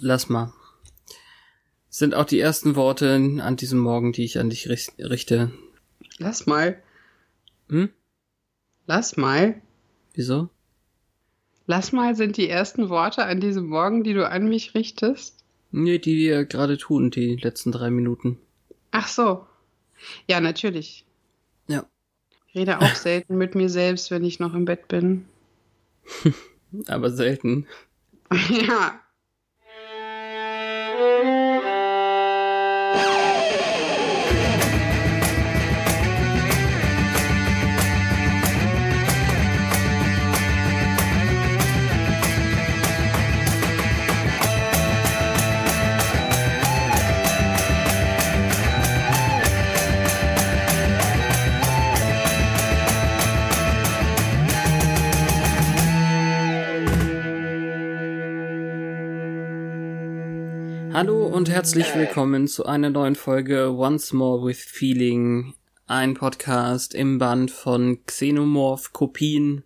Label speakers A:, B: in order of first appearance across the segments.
A: lass mal. Sind auch die ersten Worte an diesem Morgen, die ich an dich richt- richte.
B: Lass mal.
A: Hm?
B: Lass mal.
A: Wieso?
B: Lass mal sind die ersten Worte an diesem Morgen, die du an mich richtest.
A: Nee, die wir gerade tun, die letzten drei Minuten.
B: Ach so. Ja, natürlich.
A: Ja.
B: Ich rede auch selten mit mir selbst, wenn ich noch im Bett bin.
A: Aber selten.
B: ja.
A: Hallo und herzlich willkommen zu einer neuen Folge Once More with Feeling, ein Podcast im Band von Xenomorph Kopien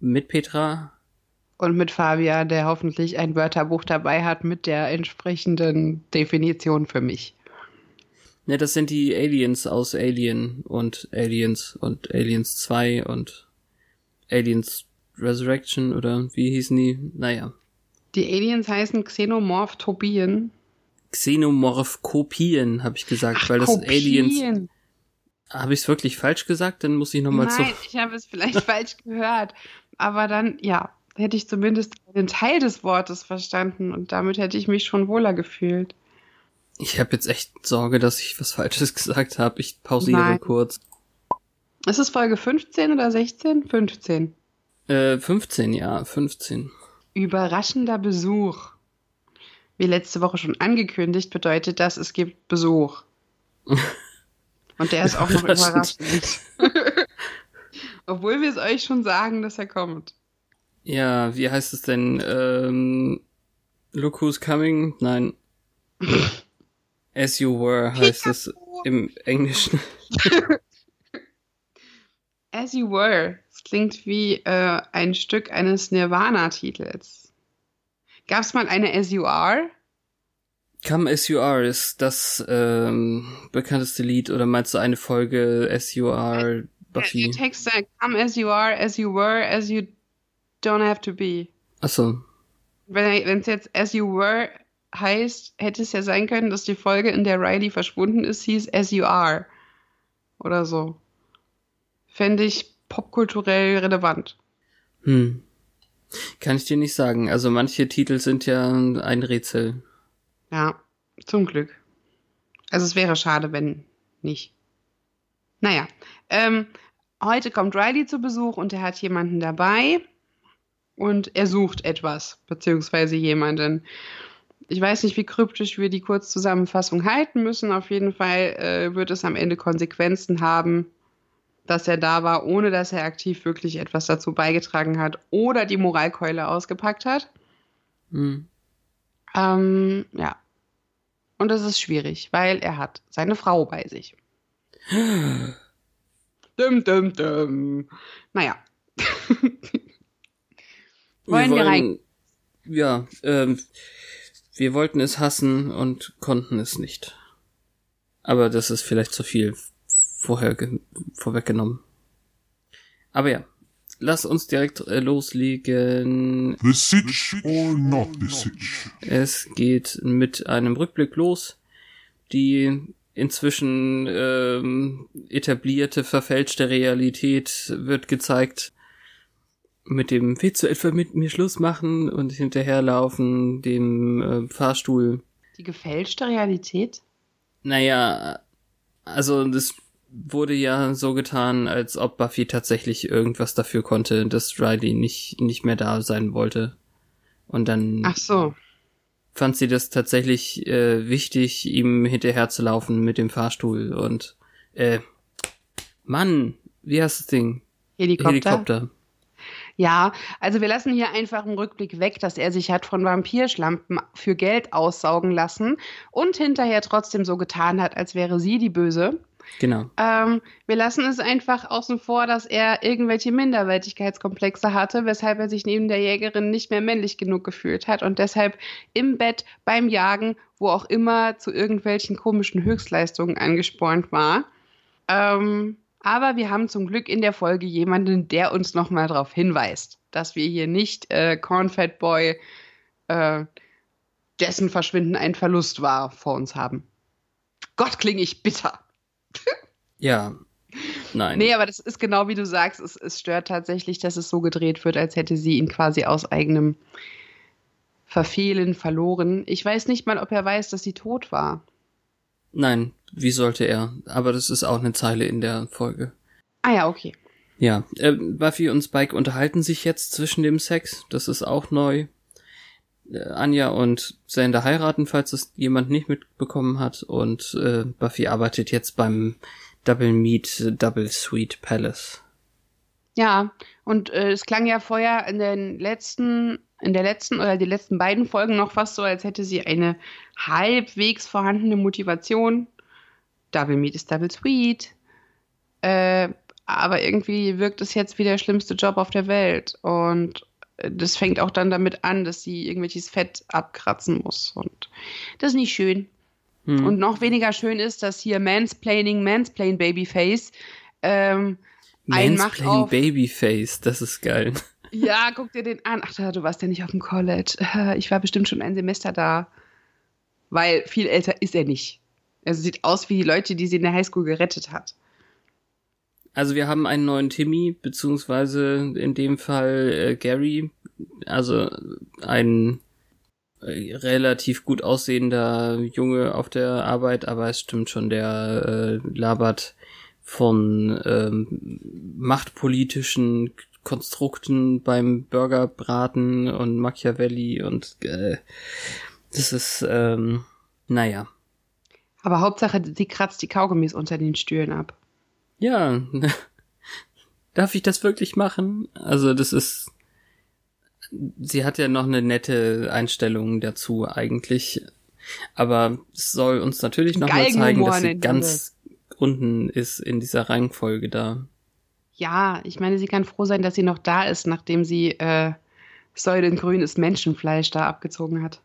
A: mit Petra.
B: Und mit Fabian, der hoffentlich ein Wörterbuch dabei hat mit der entsprechenden Definition für mich.
A: Ne, das sind die Aliens aus Alien und Aliens und Aliens 2 und Aliens Resurrection oder wie hießen die? Naja.
B: Die Aliens heißen Xenomorph-Tobien.
A: Xenomorph-Kopien, habe ich gesagt, weil das Aliens. Habe ich es wirklich falsch gesagt? Dann muss ich nochmal zu.
B: Nein, ich habe es vielleicht falsch gehört. Aber dann, ja, hätte ich zumindest einen Teil des Wortes verstanden und damit hätte ich mich schon wohler gefühlt.
A: Ich habe jetzt echt Sorge, dass ich was Falsches gesagt habe. Ich pausiere
B: Nein.
A: kurz.
B: Ist es Folge 15 oder 16? 15.
A: Äh, 15, ja, 15.
B: Überraschender Besuch. Wie letzte Woche schon angekündigt, bedeutet das, es gibt Besuch. Und der ist auch noch
A: Überraschend.
B: Obwohl wir es euch schon sagen, dass er kommt.
A: Ja, wie heißt es denn? Ähm, Look Who's Coming? Nein. As You Were heißt es im Englischen.
B: As You Were. Das klingt wie äh, ein Stück eines Nirvana-Titels. Gab's mal eine As You Are?
A: Come As You Are ist das ähm, bekannteste Lied oder meinst du eine Folge As You Are
B: Der
A: Buffy?
B: Text sagt, Come as you are, as you were, as you don't have to be.
A: Achso.
B: Wenn es jetzt as you were heißt, hätte es ja sein können, dass die Folge, in der Riley verschwunden ist, hieß as you are. Oder so. Fände ich popkulturell relevant.
A: Hm. Kann ich dir nicht sagen. Also manche Titel sind ja ein Rätsel.
B: Ja, zum Glück. Also es wäre schade, wenn nicht. Naja, ähm, heute kommt Riley zu Besuch und er hat jemanden dabei und er sucht etwas, beziehungsweise jemanden. Ich weiß nicht, wie kryptisch wir die Kurzzusammenfassung halten müssen. Auf jeden Fall äh, wird es am Ende Konsequenzen haben, dass er da war, ohne dass er aktiv wirklich etwas dazu beigetragen hat oder die Moralkeule ausgepackt hat.
A: Hm.
B: Ähm, ja. Und das ist schwierig, weil er hat seine Frau bei sich. Dum, dum, dum. Naja. Wollen wir rein?
A: Ja, ähm, wir wollten es hassen und konnten es nicht. Aber das ist vielleicht zu viel vorher ge- vorweggenommen. Aber ja, lass uns direkt äh, loslegen.
C: The Sitch or not the Sitch?
A: Es geht mit einem Rückblick los. Die inzwischen ähm, etablierte, verfälschte Realität wird gezeigt. Mit dem Willst du etwa mit mir Schluss machen und hinterherlaufen, dem äh, Fahrstuhl.
B: Die gefälschte Realität?
A: Naja, also das wurde ja so getan, als ob Buffy tatsächlich irgendwas dafür konnte, dass Riley nicht, nicht mehr da sein wollte. Und dann
B: Ach so.
A: fand sie das tatsächlich äh, wichtig, ihm hinterher zu laufen mit dem Fahrstuhl und äh, Mann, wie heißt das Ding?
B: Helikopter.
A: Helikopter.
B: Ja, also wir lassen hier einfach im Rückblick weg, dass er sich hat von Vampirschlampen für Geld aussaugen lassen und hinterher trotzdem so getan hat, als wäre sie die Böse.
A: Genau.
B: Ähm, wir lassen es einfach außen vor, dass er irgendwelche Minderwertigkeitskomplexe hatte, weshalb er sich neben der Jägerin nicht mehr männlich genug gefühlt hat und deshalb im Bett beim Jagen, wo auch immer, zu irgendwelchen komischen Höchstleistungen angespornt war. Ähm, aber wir haben zum Glück in der Folge jemanden, der uns nochmal darauf hinweist, dass wir hier nicht äh, Cornfat Boy, äh, dessen Verschwinden ein Verlust war, vor uns haben. Gott, klinge ich bitter.
A: Ja. Nein.
B: Nee, aber das ist genau wie du sagst, es, es stört tatsächlich, dass es so gedreht wird, als hätte sie ihn quasi aus eigenem Verfehlen verloren. Ich weiß nicht mal, ob er weiß, dass sie tot war.
A: Nein, wie sollte er? Aber das ist auch eine Zeile in der Folge.
B: Ah ja, okay.
A: Ja, äh, Buffy und Spike unterhalten sich jetzt zwischen dem Sex. Das ist auch neu. Äh, Anja und Sander heiraten, falls es jemand nicht mitbekommen hat. Und äh, Buffy arbeitet jetzt beim Double Meat Double Sweet Palace.
B: Ja, und äh, es klang ja vorher in den letzten, in der letzten oder die letzten beiden Folgen noch fast so, als hätte sie eine halbwegs vorhandene Motivation. Double Meat ist Double Sweet. Äh, aber irgendwie wirkt es jetzt wie der schlimmste Job auf der Welt. Und das fängt auch dann damit an, dass sie irgendwelches Fett abkratzen muss. Und das ist nicht schön.
A: Hm.
B: Und noch weniger schön ist, dass hier Mansplaining, Mansplain Babyface ähm, Macht auf.
A: Babyface, das ist geil.
B: Ja, guck dir den an. Ach, du warst ja nicht auf dem College. Ich war bestimmt schon ein Semester da. Weil viel älter ist er nicht. Er sieht aus wie die Leute, die sie in der Highschool gerettet hat.
A: Also wir haben einen neuen Timmy, beziehungsweise in dem Fall äh, Gary, also ein äh, relativ gut aussehender Junge auf der Arbeit, aber es stimmt schon, der äh, labert von ähm, machtpolitischen Konstrukten beim Burgerbraten und Machiavelli und äh, das ist, ähm, naja.
B: Aber Hauptsache, sie kratzt die Kaugummis unter den Stühlen ab.
A: Ja, darf ich das wirklich machen? Also das ist, sie hat ja noch eine nette Einstellung dazu eigentlich, aber es soll uns natürlich noch mal zeigen, dass sie ganz unten ist in dieser Rangfolge da.
B: Ja, ich meine, sie kann froh sein, dass sie noch da ist, nachdem sie äh, säulengrünes Menschenfleisch da abgezogen hat.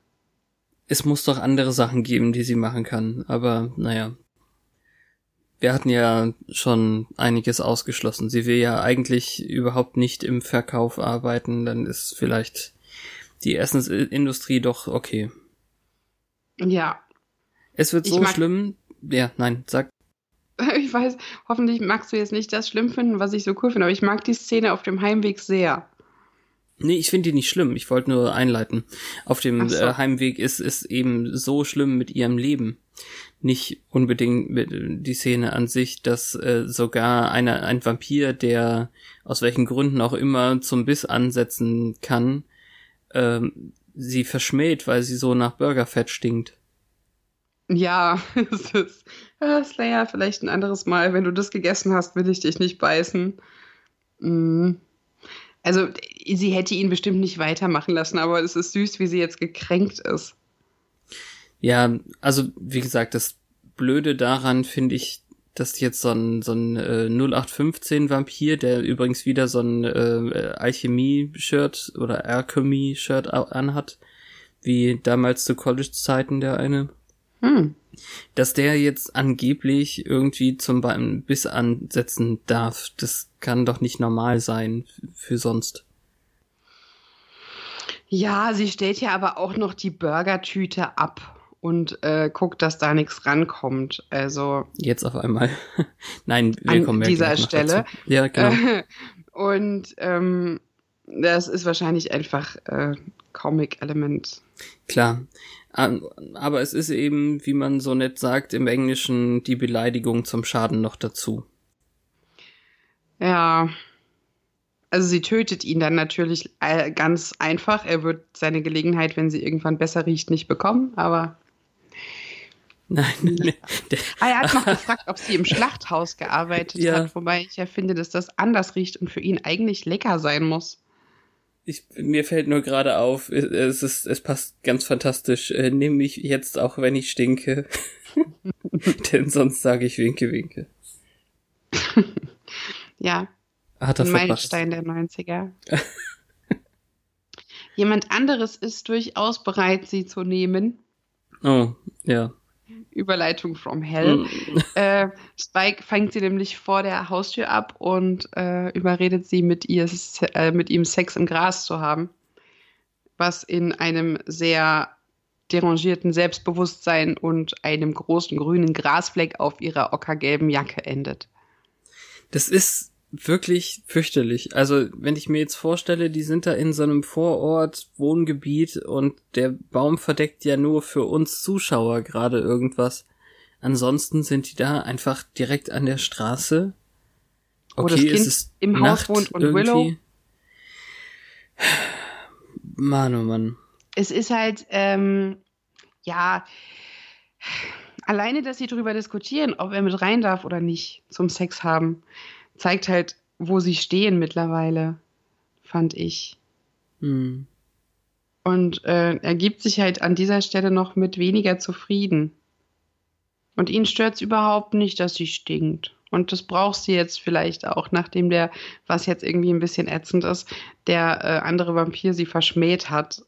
A: Es muss doch andere Sachen geben, die sie machen kann, aber naja. Wir hatten ja schon einiges ausgeschlossen. Sie will ja eigentlich überhaupt nicht im Verkauf arbeiten, dann ist vielleicht die Essensindustrie doch okay.
B: Ja,
A: Es wird
B: Ich
A: so schlimm. Ja, nein, sag.
B: ich weiß, hoffentlich magst du jetzt nicht das schlimm finden, was ich so cool finde, aber ich mag die Szene auf dem Heimweg sehr.
A: Nee, ich finde die nicht schlimm. Ich wollte nur einleiten. Auf dem
B: so.
A: äh, Heimweg ist es eben so schlimm mit ihrem Leben. Nicht unbedingt mit äh, die Szene an sich, dass äh, sogar einer, ein Vampir, der aus welchen Gründen auch immer zum Biss ansetzen kann, ähm, sie verschmäht, weil sie so nach Burgerfett stinkt.
B: Ja, es ist äh, Slayer vielleicht ein anderes Mal. Wenn du das gegessen hast, will ich dich nicht beißen. Mm. Also, sie hätte ihn bestimmt nicht weitermachen lassen, aber es ist süß, wie sie jetzt gekränkt ist.
A: Ja, also wie gesagt, das Blöde daran finde ich, dass jetzt so ein, so ein äh, 0815 Vampir, der übrigens wieder so ein äh, Alchemie-Shirt oder Alchemy-Shirt anhat, wie damals zu College-Zeiten der eine,
B: Hm.
A: dass der jetzt angeblich irgendwie zum Biss ansetzen darf. Das kann doch nicht normal sein für sonst.
B: Ja, sie stellt ja aber auch noch die Burgertüte ab und äh, guckt, dass da nichts rankommt. Also
A: Jetzt auf einmal. Nein, wir
B: An
A: kommen ja
B: dieser Stelle.
A: Dazu. Ja, genau.
B: Und ähm, das ist wahrscheinlich einfach äh, Comic-Element.
A: Klar. Aber es ist eben, wie man so nett sagt, im Englischen die Beleidigung zum Schaden noch dazu.
B: Ja. Also sie tötet ihn dann natürlich äh, ganz einfach. Er wird seine Gelegenheit, wenn sie irgendwann besser riecht, nicht bekommen, aber.
A: Nein. Nee.
B: ah, er hat noch gefragt, ob sie im Schlachthaus gearbeitet ja. hat, wobei ich ja finde, dass das anders riecht und für ihn eigentlich lecker sein muss.
A: Ich, mir fällt nur gerade auf, es ist, es passt ganz fantastisch. Äh, nimm mich jetzt auch, wenn ich stinke. Denn sonst sage ich winke, winke.
B: ja.
A: Hat er
B: Ein Meilenstein der 90er. Jemand anderes ist durchaus bereit, sie zu nehmen.
A: Oh, ja.
B: Überleitung from Hell. Mm. Äh, Spike fängt sie nämlich vor der Haustür ab und äh, überredet sie, mit, ihr, äh, mit ihm Sex im Gras zu haben. Was in einem sehr derangierten Selbstbewusstsein und einem großen grünen Grasfleck auf ihrer ockergelben Jacke endet.
A: Das ist wirklich fürchterlich. Also, wenn ich mir jetzt vorstelle, die sind da in so einem Vorort, Wohngebiet und der Baum verdeckt ja nur für uns Zuschauer gerade irgendwas. Ansonsten sind die da einfach direkt an der Straße.
B: Okay, oh, das kind es ist im Nacht Haus wohnt und irgendwie. Willow.
A: Mann, oh Mann.
B: Es ist halt, ähm, ja, alleine, dass sie darüber diskutieren, ob er mit rein darf oder nicht zum Sex haben zeigt halt, wo sie stehen mittlerweile, fand ich.
A: Hm.
B: Und äh, er gibt sich halt an dieser Stelle noch mit weniger zufrieden. Und ihn stört's überhaupt nicht, dass sie stinkt. Und das braucht sie jetzt vielleicht auch, nachdem der, was jetzt irgendwie ein bisschen ätzend ist, der äh, andere Vampir sie verschmäht hat,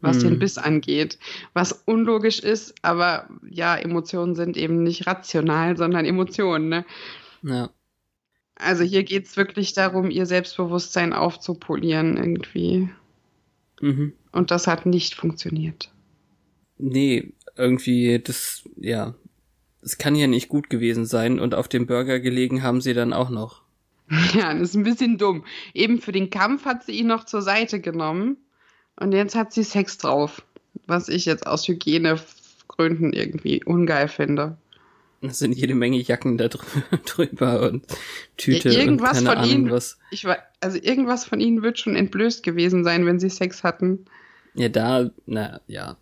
B: was hm. den Biss angeht. Was unlogisch ist, aber ja, Emotionen sind eben nicht rational, sondern Emotionen, ne?
A: Ja.
B: Also hier geht es wirklich darum, ihr Selbstbewusstsein aufzupolieren irgendwie.
A: Mhm.
B: Und das hat nicht funktioniert.
A: Nee, irgendwie, das, ja, das kann ja nicht gut gewesen sein und auf dem Burger gelegen haben sie dann auch noch.
B: Ja, das ist ein bisschen dumm. Eben für den Kampf hat sie ihn noch zur Seite genommen und jetzt hat sie Sex drauf. Was ich jetzt aus Hygienegründen irgendwie ungeil finde.
A: Es sind jede Menge Jacken da drüber und Tüte ja,
B: irgendwas
A: und keine
B: von
A: Ahnung
B: ihnen,
A: was.
B: Ich war, also irgendwas von ihnen wird schon entblößt gewesen sein, wenn sie Sex hatten.
A: Ja, da, na ja.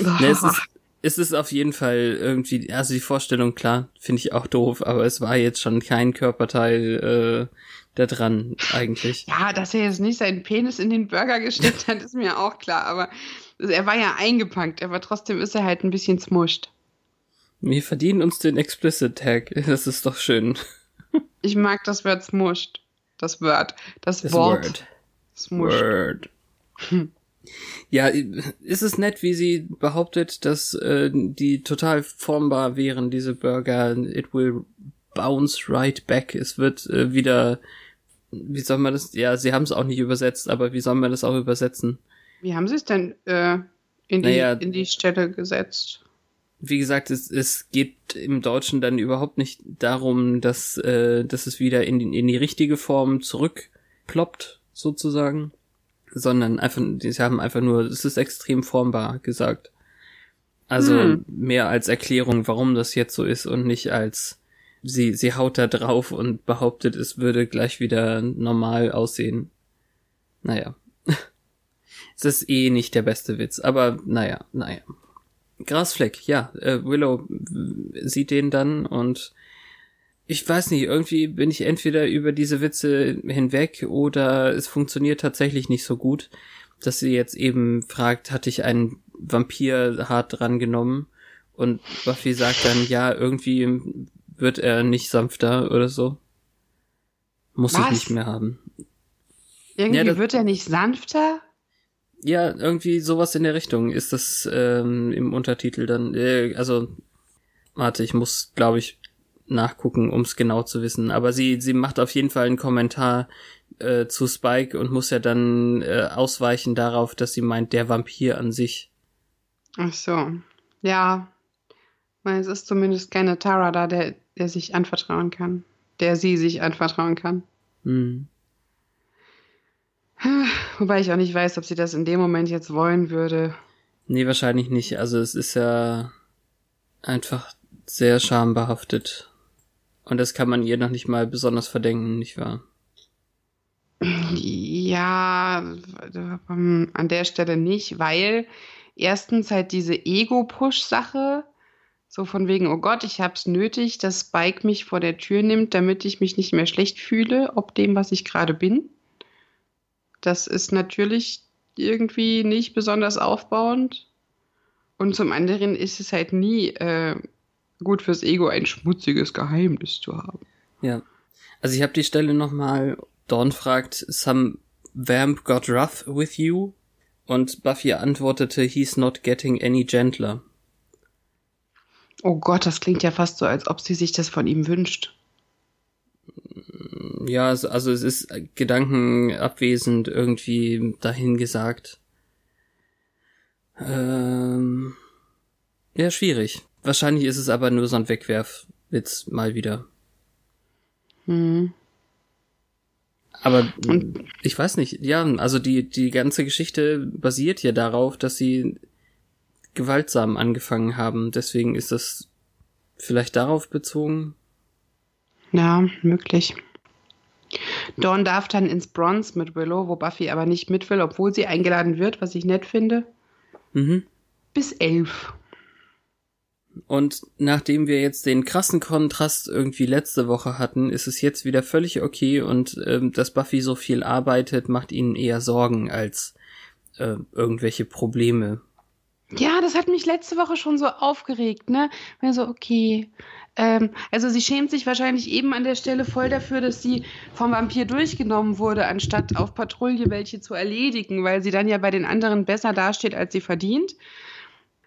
A: Na, es, ist, es ist auf jeden Fall irgendwie, also die Vorstellung, klar, finde ich auch doof, aber es war jetzt schon kein Körperteil äh, da dran, eigentlich.
B: Ja, dass er jetzt nicht seinen Penis in den Burger gesteckt hat, ist mir auch klar, aber er war ja eingepackt, aber trotzdem ist er halt ein bisschen smuscht.
A: Wir verdienen uns den Explicit Tag. Das ist doch schön.
B: Ich mag das Wort smushed. Das Wort. Das, das Wort. Word.
A: Smushed. Word. Ja, ist es nett, wie sie behauptet, dass äh, die total formbar wären, diese Burger. It will bounce right back. Es wird äh, wieder, wie soll man das, ja, sie haben es auch nicht übersetzt, aber wie soll man das auch übersetzen?
B: Wie haben sie es denn äh, in, die, naja, in die Stelle gesetzt?
A: Wie gesagt, es, es geht im Deutschen dann überhaupt nicht darum, dass, äh, dass es wieder in, in die richtige Form zurückploppt, sozusagen, sondern einfach, sie haben einfach nur, es ist extrem formbar gesagt. Also hm. mehr als Erklärung, warum das jetzt so ist und nicht als sie, sie haut da drauf und behauptet, es würde gleich wieder normal aussehen. Naja. es ist eh nicht der beste Witz, aber naja, naja. Grasfleck, ja. Äh, Willow sieht den dann und ich weiß nicht, irgendwie bin ich entweder über diese Witze hinweg oder es funktioniert tatsächlich nicht so gut, dass sie jetzt eben fragt, hatte ich einen Vampir hart dran genommen? Und Buffy sagt dann, ja, irgendwie wird er nicht sanfter oder so. Muss Was? ich nicht mehr haben.
B: Irgendwie ja, wird er nicht sanfter?
A: Ja, irgendwie sowas in der Richtung ist das ähm, im Untertitel dann. Äh, also, warte, ich muss, glaube ich, nachgucken, um es genau zu wissen. Aber sie, sie macht auf jeden Fall einen Kommentar äh, zu Spike und muss ja dann äh, ausweichen darauf, dass sie meint, der Vampir an sich.
B: Ach so. Ja. Es ist zumindest keine Tara da, der, der sich anvertrauen kann. Der sie sich anvertrauen kann.
A: Hm.
B: Wobei ich auch nicht weiß, ob sie das in dem Moment jetzt wollen würde.
A: Nee, wahrscheinlich nicht. Also es ist ja einfach sehr schambehaftet. Und das kann man ihr noch nicht mal besonders verdenken, nicht wahr?
B: Ja, ähm, an der Stelle nicht, weil erstens halt diese Ego-Push-Sache, so von wegen, oh Gott, ich hab's nötig, dass Spike mich vor der Tür nimmt, damit ich mich nicht mehr schlecht fühle, ob dem, was ich gerade bin. Das ist natürlich irgendwie nicht besonders aufbauend. Und zum anderen ist es halt nie äh, gut fürs Ego, ein schmutziges Geheimnis zu haben.
A: Ja. Also ich habe die Stelle nochmal, Dawn fragt, some vamp got rough with you? Und Buffy antwortete, he's not getting any gentler.
B: Oh Gott, das klingt ja fast so, als ob sie sich das von ihm wünscht.
A: Ja, also es ist gedankenabwesend irgendwie dahin gesagt. Ähm, ja, schwierig. Wahrscheinlich ist es aber nur so ein Wegwerfwitz mal wieder.
B: Hm.
A: Aber Und? ich weiß nicht, ja, also die, die ganze Geschichte basiert ja darauf, dass sie gewaltsam angefangen haben. Deswegen ist das vielleicht darauf bezogen.
B: Ja, möglich. Dawn darf dann ins Bronze mit Willow, wo Buffy aber nicht mit will, obwohl sie eingeladen wird, was ich nett finde.
A: Mhm.
B: Bis elf.
A: Und nachdem wir jetzt den krassen Kontrast irgendwie letzte Woche hatten, ist es jetzt wieder völlig okay und ähm, dass Buffy so viel arbeitet, macht ihnen eher Sorgen als äh, irgendwelche Probleme.
B: Ja, das hat mich letzte Woche schon so aufgeregt, ne? Weil so, okay. Ähm, also sie schämt sich wahrscheinlich eben an der Stelle voll dafür, dass sie vom Vampir durchgenommen wurde, anstatt auf Patrouille welche zu erledigen, weil sie dann ja bei den anderen besser dasteht, als sie verdient.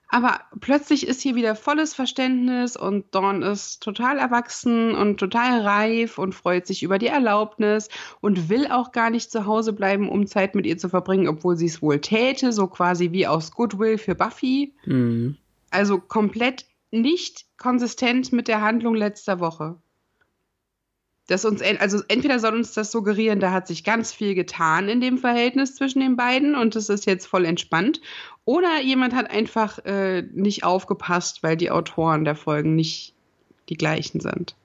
B: Aber plötzlich ist hier wieder volles Verständnis und Dawn ist total erwachsen und total reif und freut sich über die Erlaubnis und will auch gar nicht zu Hause bleiben, um Zeit mit ihr zu verbringen, obwohl sie es wohl täte, so quasi wie aus Goodwill für Buffy.
A: Mhm.
B: Also komplett nicht konsistent mit der Handlung letzter Woche. Das uns, also entweder soll uns das suggerieren, da hat sich ganz viel getan in dem Verhältnis zwischen den beiden und es ist jetzt voll entspannt. Oder jemand hat einfach äh, nicht aufgepasst, weil die Autoren der Folgen nicht die gleichen sind.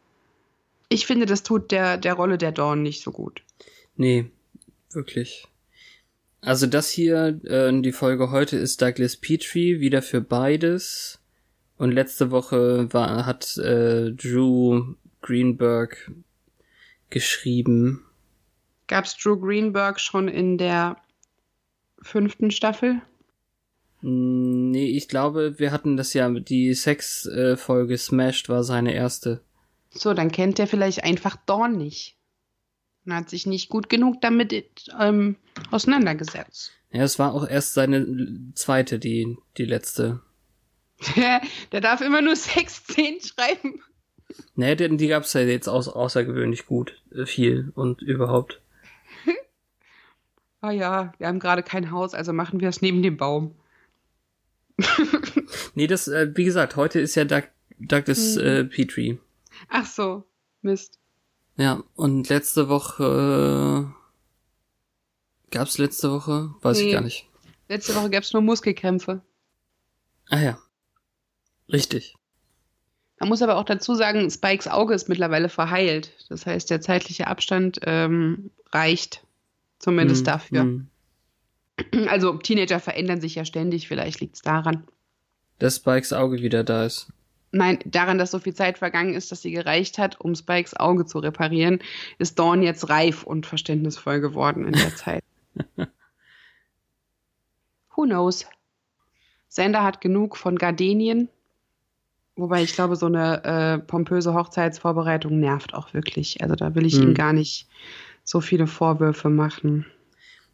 B: Ich finde, das tut der, der Rolle der Dawn nicht so gut.
A: Nee, wirklich. Also das hier, äh, die Folge heute ist Douglas Petrie, wieder für beides. Und letzte Woche war, hat äh, Drew Greenberg geschrieben.
B: Gab's Drew Greenberg schon in der fünften Staffel?
A: Nee, ich glaube, wir hatten das ja, die Sex-Folge Smashed war seine erste.
B: So, dann kennt er vielleicht einfach Dawn nicht. Und hat sich nicht gut genug damit ähm, auseinandergesetzt.
A: Ja, es war auch erst seine zweite, die, die letzte.
B: Der darf immer nur Sexszenen schreiben.
A: Nee, die, die gab's ja jetzt au außergewöhnlich gut, äh, viel und überhaupt.
B: ah ja, wir haben gerade kein Haus, also machen wir es neben dem Baum.
A: nee, das, äh, wie gesagt, heute ist ja Doug, Douglas mhm. äh, Petrie.
B: Ach so, Mist.
A: Ja, und letzte Woche äh, gab's letzte Woche? Weiß nee. ich gar nicht.
B: Letzte Woche gab's nur Muskelkrämpfe.
A: Ah ja. Richtig.
B: Man muss aber auch dazu sagen, Spikes Auge ist mittlerweile verheilt. Das heißt, der zeitliche Abstand ähm, reicht zumindest mm, dafür. Mm. Also Teenager verändern sich ja ständig, vielleicht liegt es daran.
A: Dass Spikes Auge wieder da ist.
B: Nein, daran, dass so viel Zeit vergangen ist, dass sie gereicht hat, um Spikes Auge zu reparieren, ist Dawn jetzt reif und verständnisvoll geworden in der Zeit. Who knows? Sander hat genug von Gardenien. Wobei ich glaube, so eine äh, pompöse Hochzeitsvorbereitung nervt auch wirklich. Also da will ich hm. ihm gar nicht so viele Vorwürfe machen.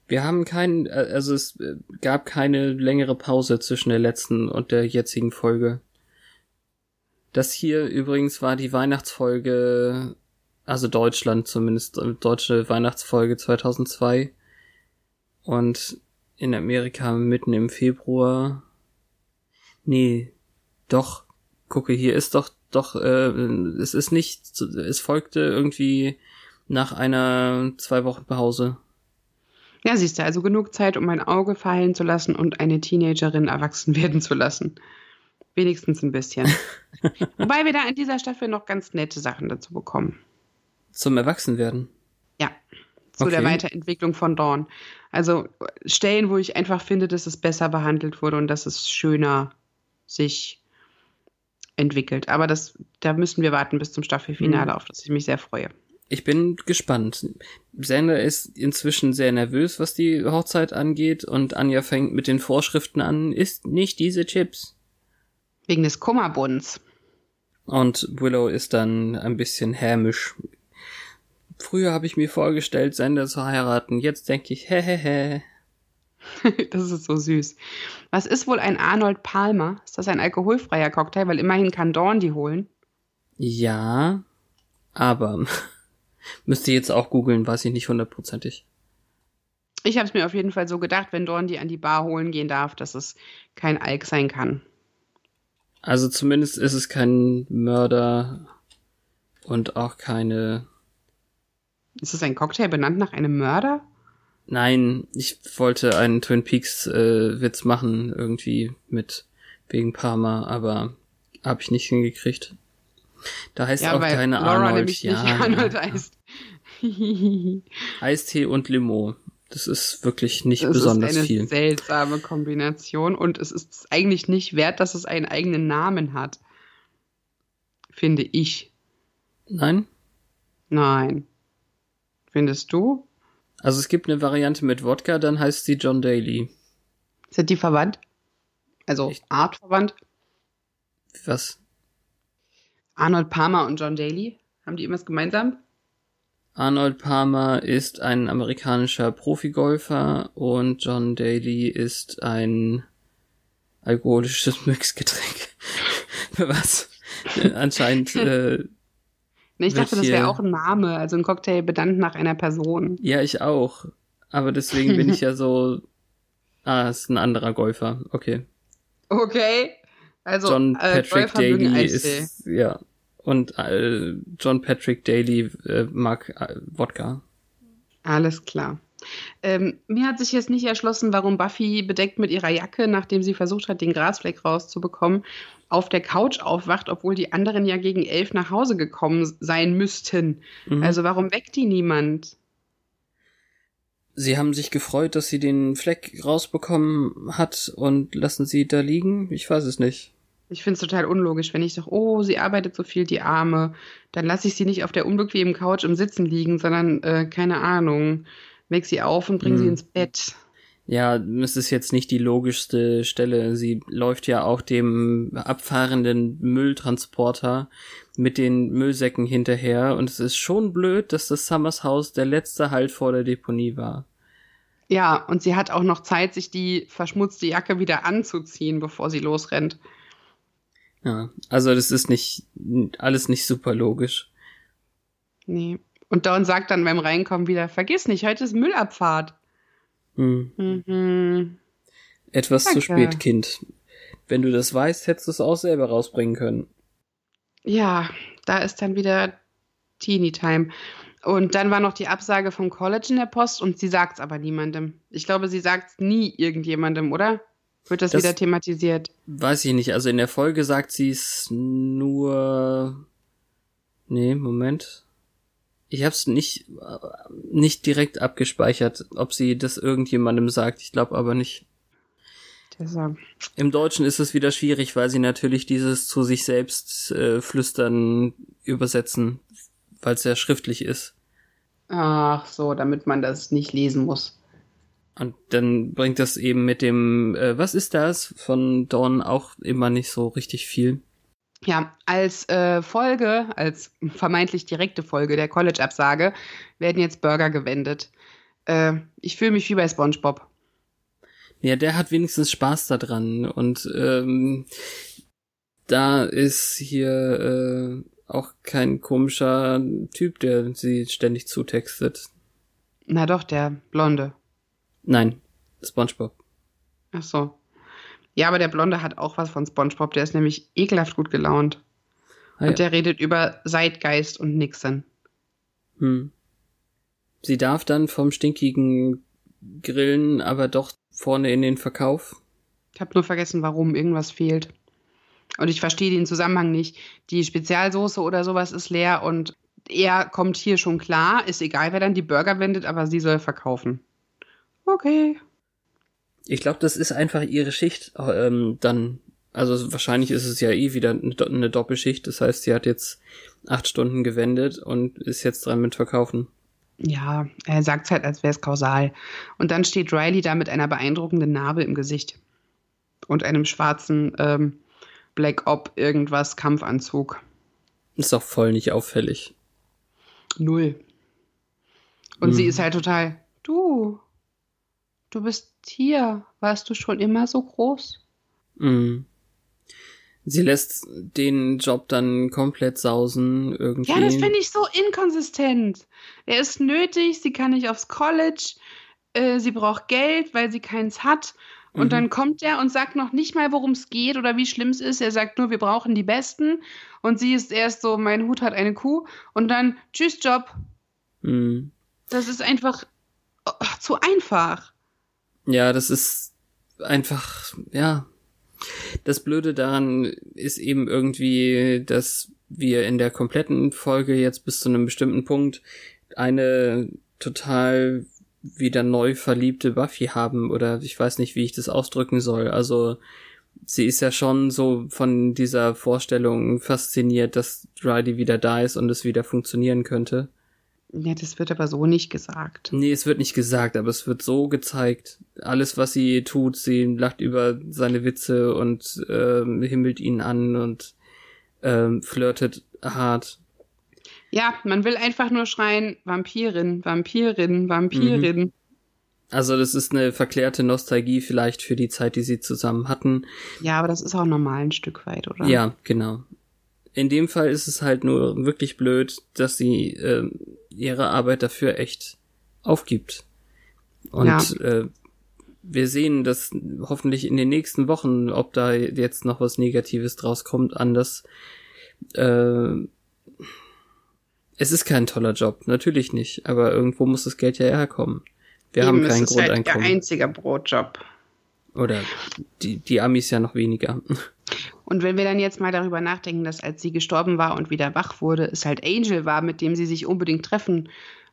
A: Wir haben keinen, äh, also es äh, gab keine längere Pause zwischen der letzten und der jetzigen Folge. Das hier übrigens war die Weihnachtsfolge, also Deutschland zumindest, äh, deutsche Weihnachtsfolge 2002. Und in Amerika mitten im Februar. Nee, doch, gucke, hier ist doch, doch, äh, es ist nicht, es folgte irgendwie nach einer zwei Wochen Pause.
B: Ja, siehst du, also genug Zeit, um mein Auge verheilen zu lassen und eine Teenagerin erwachsen werden zu lassen. Wenigstens ein bisschen. Wobei wir da in dieser Staffel noch ganz nette Sachen dazu bekommen.
A: Zum Erwachsenwerden?
B: Ja. zu der
A: Okay.
B: Weiterentwicklung von Dawn. Also Stellen, wo ich einfach finde, dass es besser behandelt wurde und dass es schöner sich entwickelt. Aber das, da müssen wir warten bis zum Staffelfinale,
A: Mhm.
B: auf das ich mich sehr freue.
A: Ich bin gespannt. Sander ist inzwischen sehr nervös, was die Hochzeit angeht, und Anja fängt mit den Vorschriften an, isst nicht diese Chips.
B: Wegen des Kummerbunds.
A: Und Willow ist dann ein bisschen hämisch. Früher habe ich mir vorgestellt, Sander zu heiraten. Jetzt denke ich, hehehe.
B: das ist so süß. Was ist wohl ein Arnold Palmer? Ist das ein alkoholfreier Cocktail? Weil immerhin kann Dawn die holen.
A: Ja, aber müsste jetzt auch googeln, weiß ich nicht hundertprozentig.
B: Ich habe es mir auf jeden Fall so gedacht, wenn Dawn die an die Bar holen gehen darf, dass es kein Alk sein kann.
A: Also zumindest ist es kein Mörder und auch keine.
B: Ist es ein Cocktail benannt nach einem Mörder?
A: Nein, ich wollte einen Twin Peaks äh, Witz machen irgendwie mit wegen Parma, aber habe ich nicht hingekriegt. Da heißt auch keine
B: Laura
A: Arnold. ja,
B: nicht Arnold
A: ja.
B: heißt.
A: Eistee und Limo. Das ist wirklich nicht
B: Das
A: besonders
B: ist eine
A: viel.
B: seltsame Kombination und es ist eigentlich nicht wert, dass es einen eigenen Namen hat. Finde ich.
A: Nein?
B: Nein. Findest du?
A: Also es gibt eine Variante mit Wodka, dann heißt sie John Daly.
B: Sind die verwandt? Also
A: Ich-
B: artverwandt?
A: Was?
B: Arnold Palmer und John Daly? Haben die irgendwas gemeinsam?
A: Arnold Palmer ist ein amerikanischer Profigolfer und John Daly ist ein alkoholisches Mixgetränk. Was? Anscheinend, äh,
B: Nee, ich dachte, das wäre auch ein Name, also ein Cocktail benannt nach einer Person.
A: ja, ich auch. Aber deswegen bin ich ja so. Ah, ist ein anderer Golfer. Okay.
B: Okay. Also
A: John
B: äh,
A: Patrick
B: Golfer mögen
A: Daly ist. Ja. Und äh, John Patrick Daly äh, mag äh, Wodka.
B: Alles klar. Ähm, mir hat sich jetzt nicht erschlossen, warum Buffy bedeckt mit ihrer Jacke, nachdem sie versucht hat, den Grasfleck rauszubekommen, auf der Couch aufwacht, obwohl die anderen ja gegen elf nach Hause gekommen sein müssten.
A: Mhm.
B: Also warum weckt die niemand?
A: Sie haben sich gefreut, dass sie den Fleck rausbekommen hat und lassen sie da liegen? Ich weiß es nicht.
B: Ich finde es total unlogisch, wenn ich sage, oh, sie arbeitet so viel, die Arme, dann lasse ich sie nicht auf der unbequemen Couch im Sitzen liegen, sondern, äh, keine Ahnung, weck sie auf und bring sie
A: Hm.
B: ins Bett.
A: Ja, es ist jetzt nicht die logischste Stelle. Sie läuft ja auch dem abfahrenden Mülltransporter mit den Müllsäcken hinterher und es ist schon blöd, dass das Summers Haus der letzte Halt vor der Deponie war.
B: Ja, und sie hat auch noch Zeit, sich die verschmutzte Jacke wieder anzuziehen, bevor sie losrennt.
A: Ja, also das ist nicht alles nicht super logisch.
B: Nee. Und Dawn sagt dann beim Reinkommen wieder, vergiss nicht, heute ist Müllabfahrt.
A: Hm.
B: Mhm.
A: Etwas zu
B: Danke.
A: spät, Kind. Wenn du das weißt, hättest du es auch selber rausbringen können.
B: Ja, da ist dann wieder Teeny Time. Und dann war noch die Absage vom College in der Post und sie sagt's aber niemandem. Ich glaube, sie sagt's nie irgendjemandem, oder? Wird das,
A: Das-
B: wieder thematisiert?
A: Weiß ich nicht. Also in der Folge sagt sie es nur. Nee, Moment. Ich hab's nicht, äh, nicht direkt abgespeichert, ob sie das irgendjemandem sagt. Ich glaube aber nicht.
B: Deshalb.
A: Im Deutschen ist es wieder schwierig, weil sie natürlich dieses zu sich selbst äh, flüstern übersetzen, weil es ja schriftlich ist.
B: Ach so, damit man das nicht lesen muss.
A: Und dann bringt das eben mit dem, äh, was ist das, von Dawn auch immer nicht so richtig viel.
B: Ja, als äh, Folge, als vermeintlich direkte Folge der College-Absage werden jetzt Burger gewendet. Äh, ich fühle mich wie bei SpongeBob.
A: Ja, der hat wenigstens Spaß daran und ähm, da ist hier äh, auch kein komischer Typ, der sie ständig zutextet.
B: Na doch, der Blonde.
A: Nein, SpongeBob.
B: Ach so. Ja, aber der Blonde hat auch was von SpongeBob. Der ist nämlich ekelhaft gut gelaunt.
A: Ah, ja.
B: Und der redet über Zeitgeist und Nixon.
A: hm. Sie darf dann vom stinkigen Grillen aber doch vorne in den Verkauf.
B: Ich habe nur vergessen, warum irgendwas fehlt. Und ich verstehe den Zusammenhang nicht. Die Spezialsoße oder sowas ist leer und er kommt hier schon klar, ist egal, wer dann die Burger wendet, aber sie soll verkaufen. Okay.
A: Ich glaube, das ist einfach ihre Schicht ähm, dann. Also wahrscheinlich ist es ja eh wieder eine Doppelschicht. Das heißt, sie hat jetzt acht Stunden gewendet und ist jetzt dran mit Verkaufen.
B: Ja, er sagt es halt, als wäre es kausal. Und dann steht Riley da mit einer beeindruckenden Narbe im Gesicht. Und einem schwarzen ähm, Black Op irgendwas Kampfanzug.
A: Ist auch voll nicht auffällig.
B: Null. Und hm. sie ist halt total, du, du bist hier. Warst du schon immer so groß?
A: Mhm. Sie lässt den Job dann komplett sausen irgendwie.
B: Ja, das finde ich so inkonsistent. Er ist nötig, sie kann nicht aufs College, äh, sie braucht Geld, weil sie keins hat. Und mhm. dann kommt er und sagt noch nicht mal, worum es geht oder wie schlimm es ist. Er sagt nur, wir brauchen die Besten. Und sie ist erst so, mein Hut hat eine Kuh. Und dann, tschüss, Job. Mhm. Das ist einfach oh, zu einfach.
A: Ja, das ist einfach, ja. Das Blöde daran ist eben irgendwie, dass wir in der kompletten Folge jetzt bis zu einem bestimmten Punkt eine total wieder neu verliebte Buffy haben oder ich weiß nicht, wie ich das ausdrücken soll. Also sie ist ja schon so von dieser Vorstellung fasziniert, dass Riley wieder da ist und es wieder funktionieren könnte.
B: Ja, das wird aber so nicht gesagt.
A: Nee, es wird nicht gesagt, aber es wird so gezeigt. Alles, was sie tut, sie lacht über seine Witze und ähm, himmelt ihn an und ähm, flirtet hart.
B: Ja, man will einfach nur schreien, Vampirin, Vampirin, Vampirin. Mhm.
A: Also das ist eine verklärte Nostalgie vielleicht für die Zeit, die sie zusammen hatten.
B: Ja, aber das ist auch normal ein Stück weit, oder?
A: Ja, genau. In dem Fall ist es halt nur wirklich blöd, dass sie äh, ihre Arbeit dafür echt aufgibt. Und ja. äh, wir sehen das hoffentlich in den nächsten Wochen, ob da jetzt noch was Negatives draus kommt, anders. Äh, es ist kein toller Job, natürlich nicht, aber irgendwo muss das Geld ja herkommen. Wir Eben, haben kein Grundeinkommen. Halt
B: der einzige Brotjob.
A: Oder die, die Amis ja noch weniger.
B: Und wenn wir dann jetzt mal darüber nachdenken, dass als sie gestorben war und wieder wach wurde, es halt Angel war, mit dem sie sich unbedingt treffen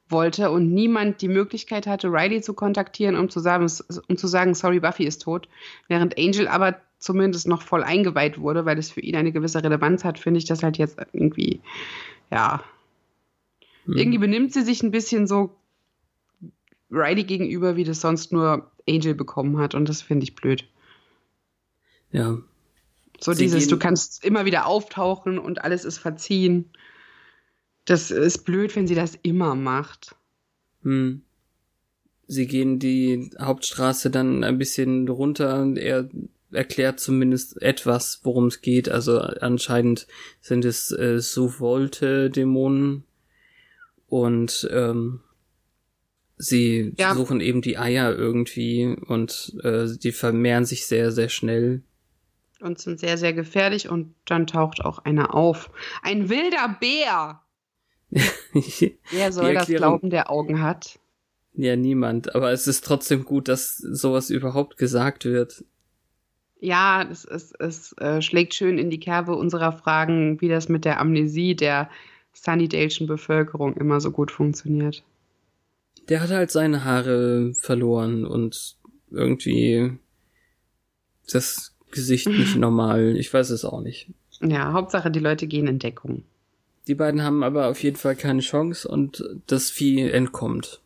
B: wollte und niemand die Möglichkeit hatte, Riley zu kontaktieren, um zu sagen, um zu sagen sorry, Buffy ist tot. Während Angel aber zumindest noch voll eingeweiht wurde, weil es für ihn eine gewisse Relevanz hat, finde ich das halt jetzt irgendwie, ja. Hm. Irgendwie benimmt sie sich ein bisschen so Riley gegenüber, wie das sonst nur Angel bekommen hat. Und das finde ich blöd.
A: Ja.
B: So Sie dieses, du kannst immer wieder auftauchen und alles ist verziehen. Das ist blöd, wenn sie das immer macht.
A: Hm. Sie gehen die Hauptstraße dann ein bisschen runter. Er erklärt zumindest etwas, worum es geht. Also anscheinend sind es äh, Suvolte-Dämonen. Und ähm, Sie ja. suchen eben die Eier irgendwie und äh, die vermehren sich sehr, sehr schnell.
B: Und sind sehr, sehr gefährlich und dann taucht auch einer auf. Ein wilder Bär! Wer soll das glauben, der Augen hat?
A: Ja, niemand. Aber es ist trotzdem gut, dass sowas überhaupt gesagt wird.
B: Ja, es, es, es äh, schlägt schön in die Kerbe unserer Fragen, wie das mit der Amnesie der Sunnydale'schen Bevölkerung immer so gut funktioniert
A: der hat halt seine Haare verloren und irgendwie das Gesicht nicht normal. Ich weiß es auch nicht.
B: Ja, Hauptsache die Leute gehen in Deckung.
A: Die beiden haben aber auf jeden Fall keine Chance und das Vieh entkommt.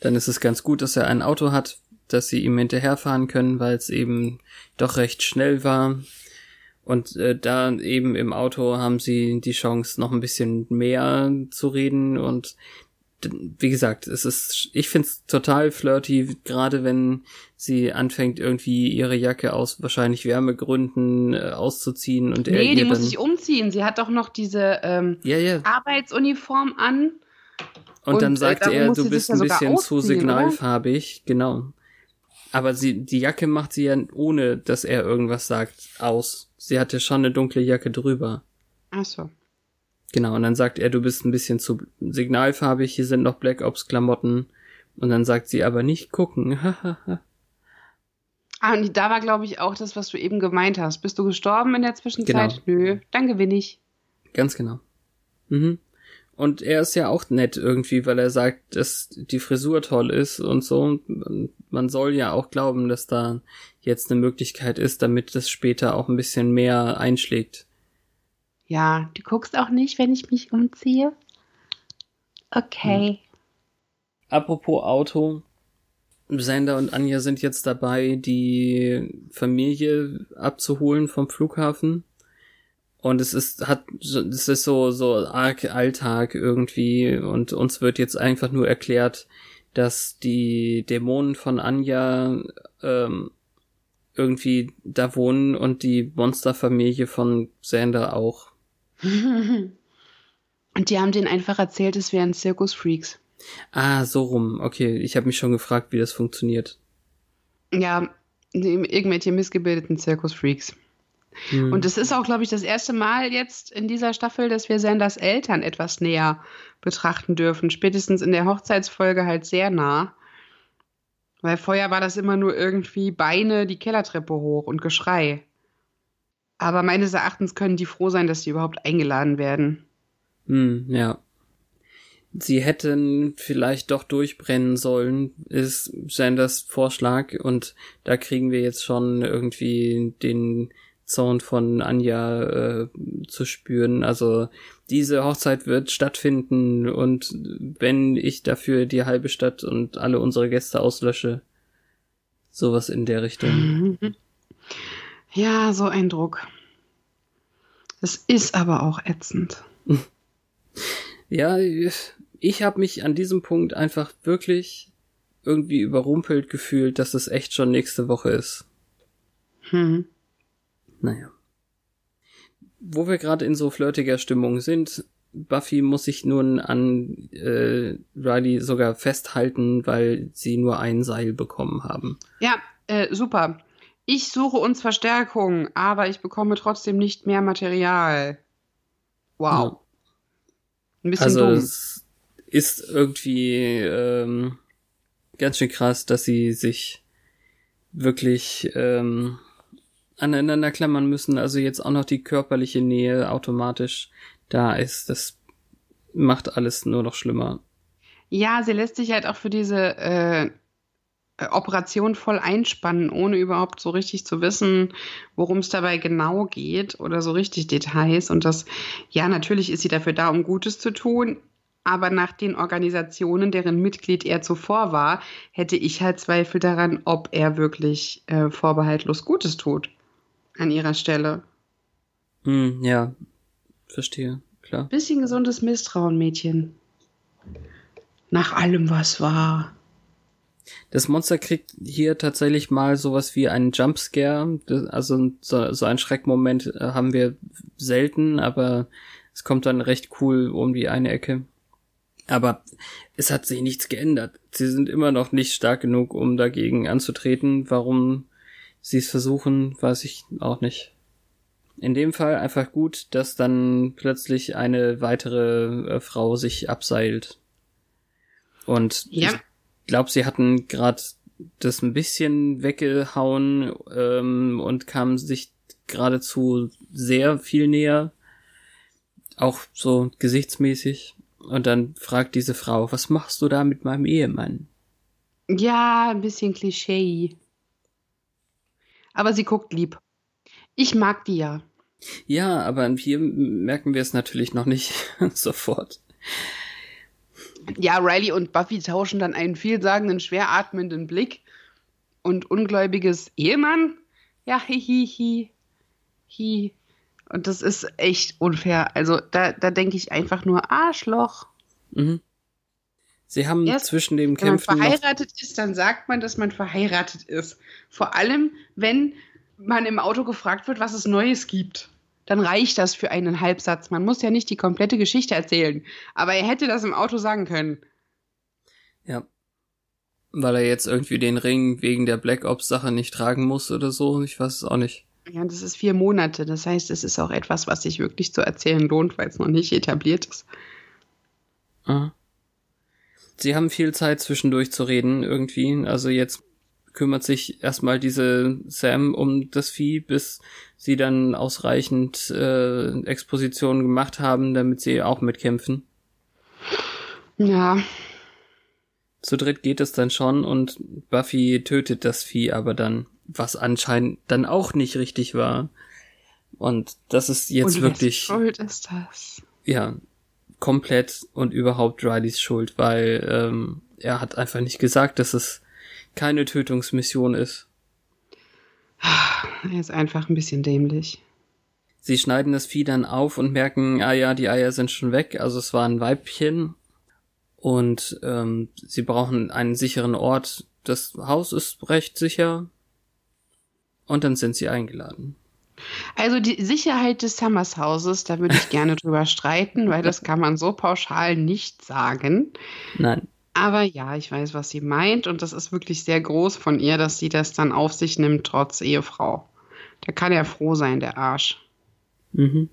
A: Dann ist es ganz gut, dass er ein Auto hat, dass sie ihm hinterherfahren können, weil es eben doch recht schnell war. Und äh, da eben im Auto haben sie die Chance, noch ein bisschen mehr zu reden und wie gesagt, es ist, ich find's total flirty, gerade wenn sie anfängt, irgendwie ihre Jacke aus wahrscheinlich Wärmegründen äh, auszuziehen und
B: Nee, die muss sich umziehen. Sie hat doch noch diese ähm,
A: ja, ja.
B: Arbeitsuniform an.
A: Und, und dann äh, sagt er, du bist ein bisschen zu signalfarbig, oder? genau. Aber sie, die Jacke macht sie ja ohne, dass er irgendwas sagt, aus. Sie hatte schon eine dunkle Jacke drüber.
B: Ach so.
A: Genau, und dann sagt er, du bist ein bisschen zu signalfarbig, hier sind noch Black Ops Klamotten. Und dann sagt sie aber nicht gucken.
B: ah, und da war, glaube ich, auch das, was du eben gemeint hast. Bist du gestorben in der Zwischenzeit? Genau. Nö, dann gewinne ich.
A: Ganz genau. Mhm. Und er ist ja auch nett irgendwie, weil er sagt, dass die Frisur toll ist und so. Man soll ja auch glauben, dass da jetzt eine Möglichkeit ist, damit das später auch ein bisschen mehr einschlägt.
B: Ja, du guckst auch nicht, wenn ich mich umziehe? Okay. Hm.
A: Apropos Auto. Sander und Anja sind jetzt dabei, die Familie abzuholen vom Flughafen. Und es ist, hat, es ist so, so arg Alltag irgendwie und uns wird jetzt einfach nur erklärt, dass die Dämonen von Anja ähm, irgendwie da wohnen und die Monsterfamilie von Sander auch.
B: Und die haben denen einfach erzählt, es wären Zirkusfreaks.
A: Ah, so rum. Okay, ich habe mich schon gefragt, wie das funktioniert.
B: Ja, irgendwelche missgebildeten Zirkusfreaks. Hm. Und es ist auch, glaube ich, das erste Mal jetzt in dieser Staffel, dass wir Sanders Eltern etwas näher betrachten dürfen. Spätestens in der Hochzeitsfolge halt sehr nah. Weil vorher war das immer nur irgendwie Beine die Kellertreppe hoch und Geschrei. Aber meines Erachtens können die froh sein, dass sie überhaupt eingeladen werden.
A: Hm, ja. Sie hätten vielleicht doch durchbrennen sollen, ist Sanders Vorschlag und da kriegen wir jetzt schon irgendwie den Zorn von Anja äh, zu spüren. Also diese Hochzeit wird stattfinden und wenn ich dafür die halbe Stadt und alle unsere Gäste auslösche, sowas in der Richtung.
B: Ja, so ein Druck. Das ist aber auch ätzend.
A: ja, ich habe mich an diesem Punkt einfach wirklich irgendwie überrumpelt gefühlt, dass es echt schon nächste Woche ist. Hm. Naja. Wo wir gerade in so flirtiger Stimmung sind, Buffy muss sich nun an äh, Riley sogar festhalten, weil sie nur ein Seil bekommen haben.
B: Ja, äh, super. Ich suche uns Verstärkung, aber ich bekomme trotzdem nicht mehr Material. Wow. Ja.
A: Ein bisschen also dumm. es ist irgendwie ähm, ganz schön krass, dass sie sich wirklich ähm, aneinander klammern müssen, also jetzt auch noch die körperliche Nähe automatisch da ist. Das macht alles nur noch schlimmer.
B: Ja, sie lässt sich halt auch für diese äh, Operation voll einspannen, ohne überhaupt so richtig zu wissen, worum es dabei genau geht oder so richtig Details. Und das, ja, natürlich ist sie dafür da, um Gutes zu tun. Aber nach den Organisationen, deren Mitglied er zuvor war, hätte ich halt Zweifel daran, ob er wirklich äh, vorbehaltlos Gutes tut an ihrer Stelle.
A: Hm, ja, verstehe, klar.
B: Bisschen gesundes Misstrauen, Mädchen. Nach allem, was war.
A: Das Monster kriegt hier tatsächlich mal sowas wie einen Jumpscare. Also so, so einen Schreckmoment äh, haben wir selten, aber es kommt dann recht cool um die eine Ecke. Aber es hat sich nichts geändert. Sie sind immer noch nicht stark genug, um dagegen anzutreten. Warum sie es versuchen, weiß ich auch nicht. In dem Fall einfach gut, dass dann plötzlich eine weitere äh, Frau sich abseilt. Und ja. Ich glaube, sie hatten gerade das ein bisschen weggehauen ähm, und kamen sich geradezu sehr viel näher. Auch so gesichtsmäßig. Und dann fragt diese Frau, was machst du da mit meinem Ehemann?
B: Ja, ein bisschen Klischee aber sie guckt lieb. Ich mag die ja.
A: Ja, aber hier merken wir es natürlich noch nicht sofort.
B: Ja, Riley und Buffy tauschen dann einen vielsagenden, schwer atmenden Blick und ungläubiges Ehemann. Ja, hihihi. Hi, hi. Und das ist echt unfair. Also da, da denke ich einfach nur Arschloch. Mhm.
A: Sie haben Erst, zwischen dem
B: Kämpfen. Wenn man verheiratet ist, dann sagt man, dass man verheiratet ist. Vor allem, wenn man im Auto gefragt wird, was es Neues gibt. Dann reicht das für einen Halbsatz. Man muss ja nicht die komplette Geschichte erzählen. Aber er hätte das im Auto sagen können.
A: Ja. Weil er jetzt irgendwie den Ring wegen der Black Ops-Sache nicht tragen muss oder so. Ich weiß es auch nicht.
B: Ja, das ist vier Monate. Das heißt, es ist auch etwas, was sich wirklich zu erzählen lohnt, weil es noch nicht etabliert ist.
A: Aha sie haben viel Zeit zwischendurch zu reden irgendwie. Also jetzt kümmert sich erstmal diese Sam um das Vieh, bis sie dann ausreichend äh, Expositionen gemacht haben, damit sie auch mitkämpfen.
B: Ja.
A: Zu dritt geht es dann schon und Buffy tötet das Vieh aber dann, was anscheinend dann auch nicht richtig war. Und das ist jetzt
B: und
A: wirklich.
B: Schuld ist das.
A: Ja, komplett und überhaupt Rileys Schuld, weil ähm, er hat einfach nicht gesagt, dass es keine Tötungsmission ist.
B: Er ist einfach ein bisschen dämlich.
A: Sie schneiden das Vieh dann auf und merken, ah ja, die Eier sind schon weg, also es war ein Weibchen. Und ähm, sie brauchen einen sicheren Ort. Das Haus ist recht sicher. Und dann sind sie eingeladen.
B: Also die Sicherheit des Summers Hauses, da würde ich gerne drüber streiten, weil das kann man so pauschal nicht sagen.
A: Nein.
B: Aber ja, ich weiß, was sie meint und das ist wirklich sehr groß von ihr, dass sie das dann auf sich nimmt, trotz Ehefrau. Da kann er froh sein, der Arsch.
A: Mhm.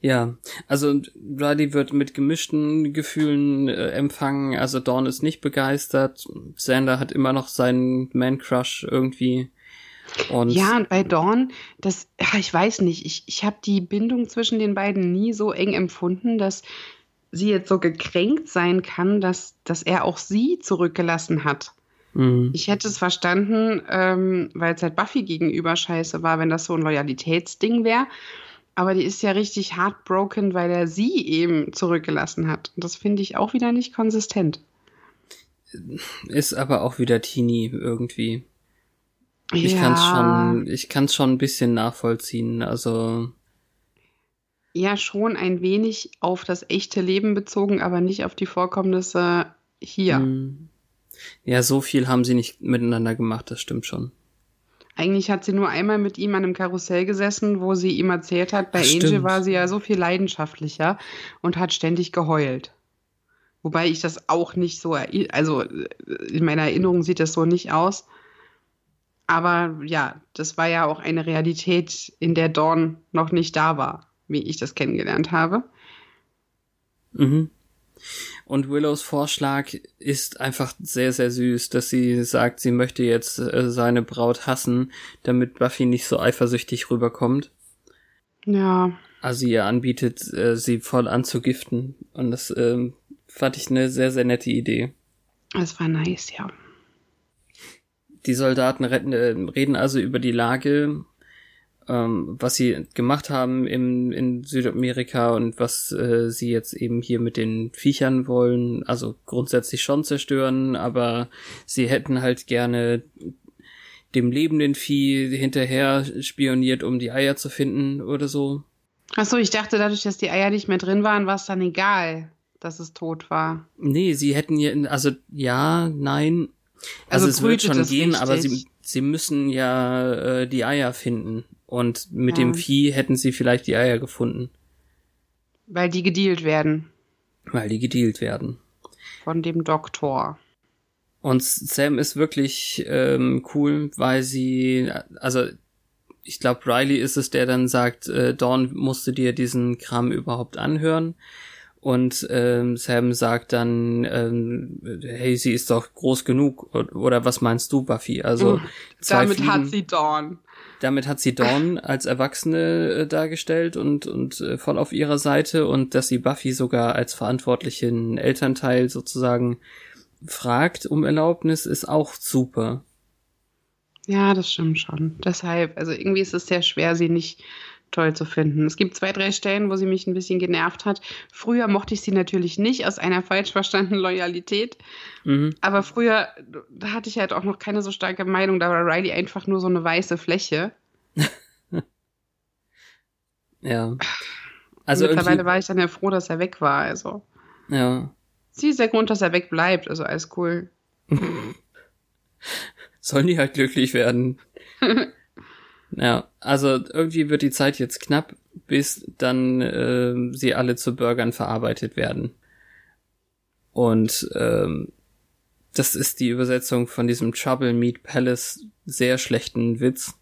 A: Ja, also Riley wird mit gemischten Gefühlen äh, empfangen. Also Dawn ist nicht begeistert. Sander hat immer noch seinen Man-Crush irgendwie. Und
B: ja, und bei Dawn, das, ach, ich weiß nicht, ich, ich habe die Bindung zwischen den beiden nie so eng empfunden, dass sie jetzt so gekränkt sein kann, dass, dass er auch sie zurückgelassen hat.
A: Mhm.
B: Ich hätte es verstanden, ähm, weil es halt Buffy gegenüber scheiße war, wenn das so ein Loyalitätsding wäre. Aber die ist ja richtig heartbroken, weil er sie eben zurückgelassen hat. Und das finde ich auch wieder nicht konsistent.
A: ist aber auch wieder teeny irgendwie. Ich
B: ja,
A: kann's schon, ich kann's schon ein bisschen nachvollziehen. Also
B: Ja, schon ein wenig auf das echte Leben bezogen, aber nicht auf die Vorkommnisse hier.
A: mh. ja, so viel haben sie nicht miteinander gemacht. Das stimmt schon.
B: Eigentlich hat sie nur einmal mit ihm an einem Karussell gesessen, wo sie ihm erzählt hat, bei
A: Ach,
B: Angel
A: stimmt.
B: war sie ja so viel leidenschaftlicher und hat ständig geheult. Wobei ich das auch nicht so, also äh, in meiner Erinnerung sieht das so nicht aus. Aber ja, das war ja auch eine Realität, in der Dawn noch nicht da war, wie ich das kennengelernt habe.
A: Mhm. Und Willows Vorschlag ist einfach sehr, sehr süß, dass sie sagt, sie möchte jetzt äh, seine Braut hassen, damit Buffy nicht so eifersüchtig rüberkommt.
B: Ja,
A: Also ihr anbietet, äh, sie voll anzugiften. Und das ähm, fand ich eine sehr, sehr nette Idee.
B: das war nice, ja.
A: Die Soldaten retten, äh, reden also über die Lage, ähm, was sie gemacht haben im, in Südamerika und was äh, sie jetzt eben hier mit den Viechern wollen. Also grundsätzlich schon zerstören, aber sie hätten halt gerne dem lebenden Vieh hinterher spioniert, um die Eier zu finden oder so.
B: Achso, ich dachte, dadurch, dass die Eier nicht mehr drin waren, war es dann egal, dass es tot war.
A: Nee, sie hätten ja, also ja, nein. Also,
B: Also
A: es wird schon gehen, aber
B: richtig.
A: sie, sie müssen ja äh, die Eier finden. Und mit
B: Ja.
A: dem Vieh hätten sie vielleicht die Eier gefunden,
B: Weil die gedealt werden
A: weil die gedealt werden.
B: von dem Doktor.
A: Und Sam ist wirklich ähm, cool, weil sie, also ich glaube, Riley ist es, der dann sagt, äh, Dawn musste dir diesen Kram überhaupt anhören. Und ähm, Sam sagt dann, ähm, hey, sie ist doch groß genug. Oder was meinst du, Buffy? Also zwei
B: Damit hat
A: Fliegen-
B: sie Dawn.
A: Damit hat sie Dawn als Erwachsene äh, dargestellt und, und äh, voll auf ihrer Seite und dass sie Buffy sogar als verantwortlichen Elternteil sozusagen fragt um Erlaubnis, ist auch super.
B: Ja, das stimmt schon. Deshalb, also irgendwie ist es sehr schwer, sie nicht toll zu finden. Es gibt zwei, drei Stellen, wo sie mich ein bisschen genervt hat. Früher mochte ich sie natürlich nicht aus einer falsch verstandenen Loyalität.
A: Mhm.
B: Aber früher, da hatte ich halt auch noch keine so starke Meinung. Da war Riley einfach nur so eine weiße Fläche.
A: Ja. Also
B: Mittlerweile
A: irgendwie,
B: war ich dann ja froh, dass er weg war. Also,
A: ja.
B: sie ist der Grund, dass er wegbleibt. Also, alles cool.
A: Sollen die halt glücklich werden. ja, also irgendwie wird die Zeit jetzt knapp, bis dann ähm, sie alle zu Burgern verarbeitet werden. Und ähm, das ist die Übersetzung von diesem Trouble Meat Palace sehr schlechten Witz.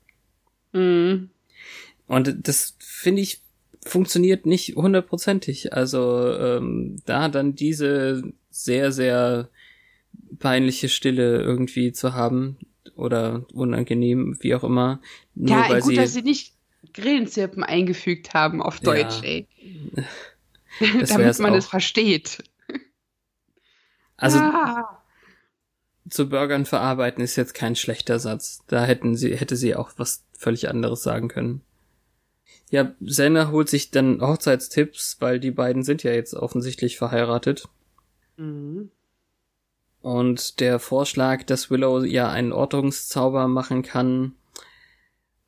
B: Mhm.
A: Und das finde ich funktioniert nicht hundertprozentig. Also ähm, da dann diese sehr, sehr peinliche Stille irgendwie zu haben oder unangenehm, wie auch immer. Nur
B: Ja,
A: weil
B: gut,
A: sie,
B: dass sie nicht Grillenzirpen eingefügt haben auf
A: Ja.
B: Deutsch, ey.
A: Das
B: Damit man
A: auch.
B: es versteht.
A: Also
B: Ah.
A: zu Burgern verarbeiten ist jetzt kein schlechter Satz. Da hätten sie, hätte sie auch was völlig anderes sagen können. Ja, Senna holt sich dann Hochzeitstipps, weil die beiden sind ja jetzt offensichtlich verheiratet.
B: Mhm.
A: Und der Vorschlag, dass Willow ja einen Ortungszauber machen kann,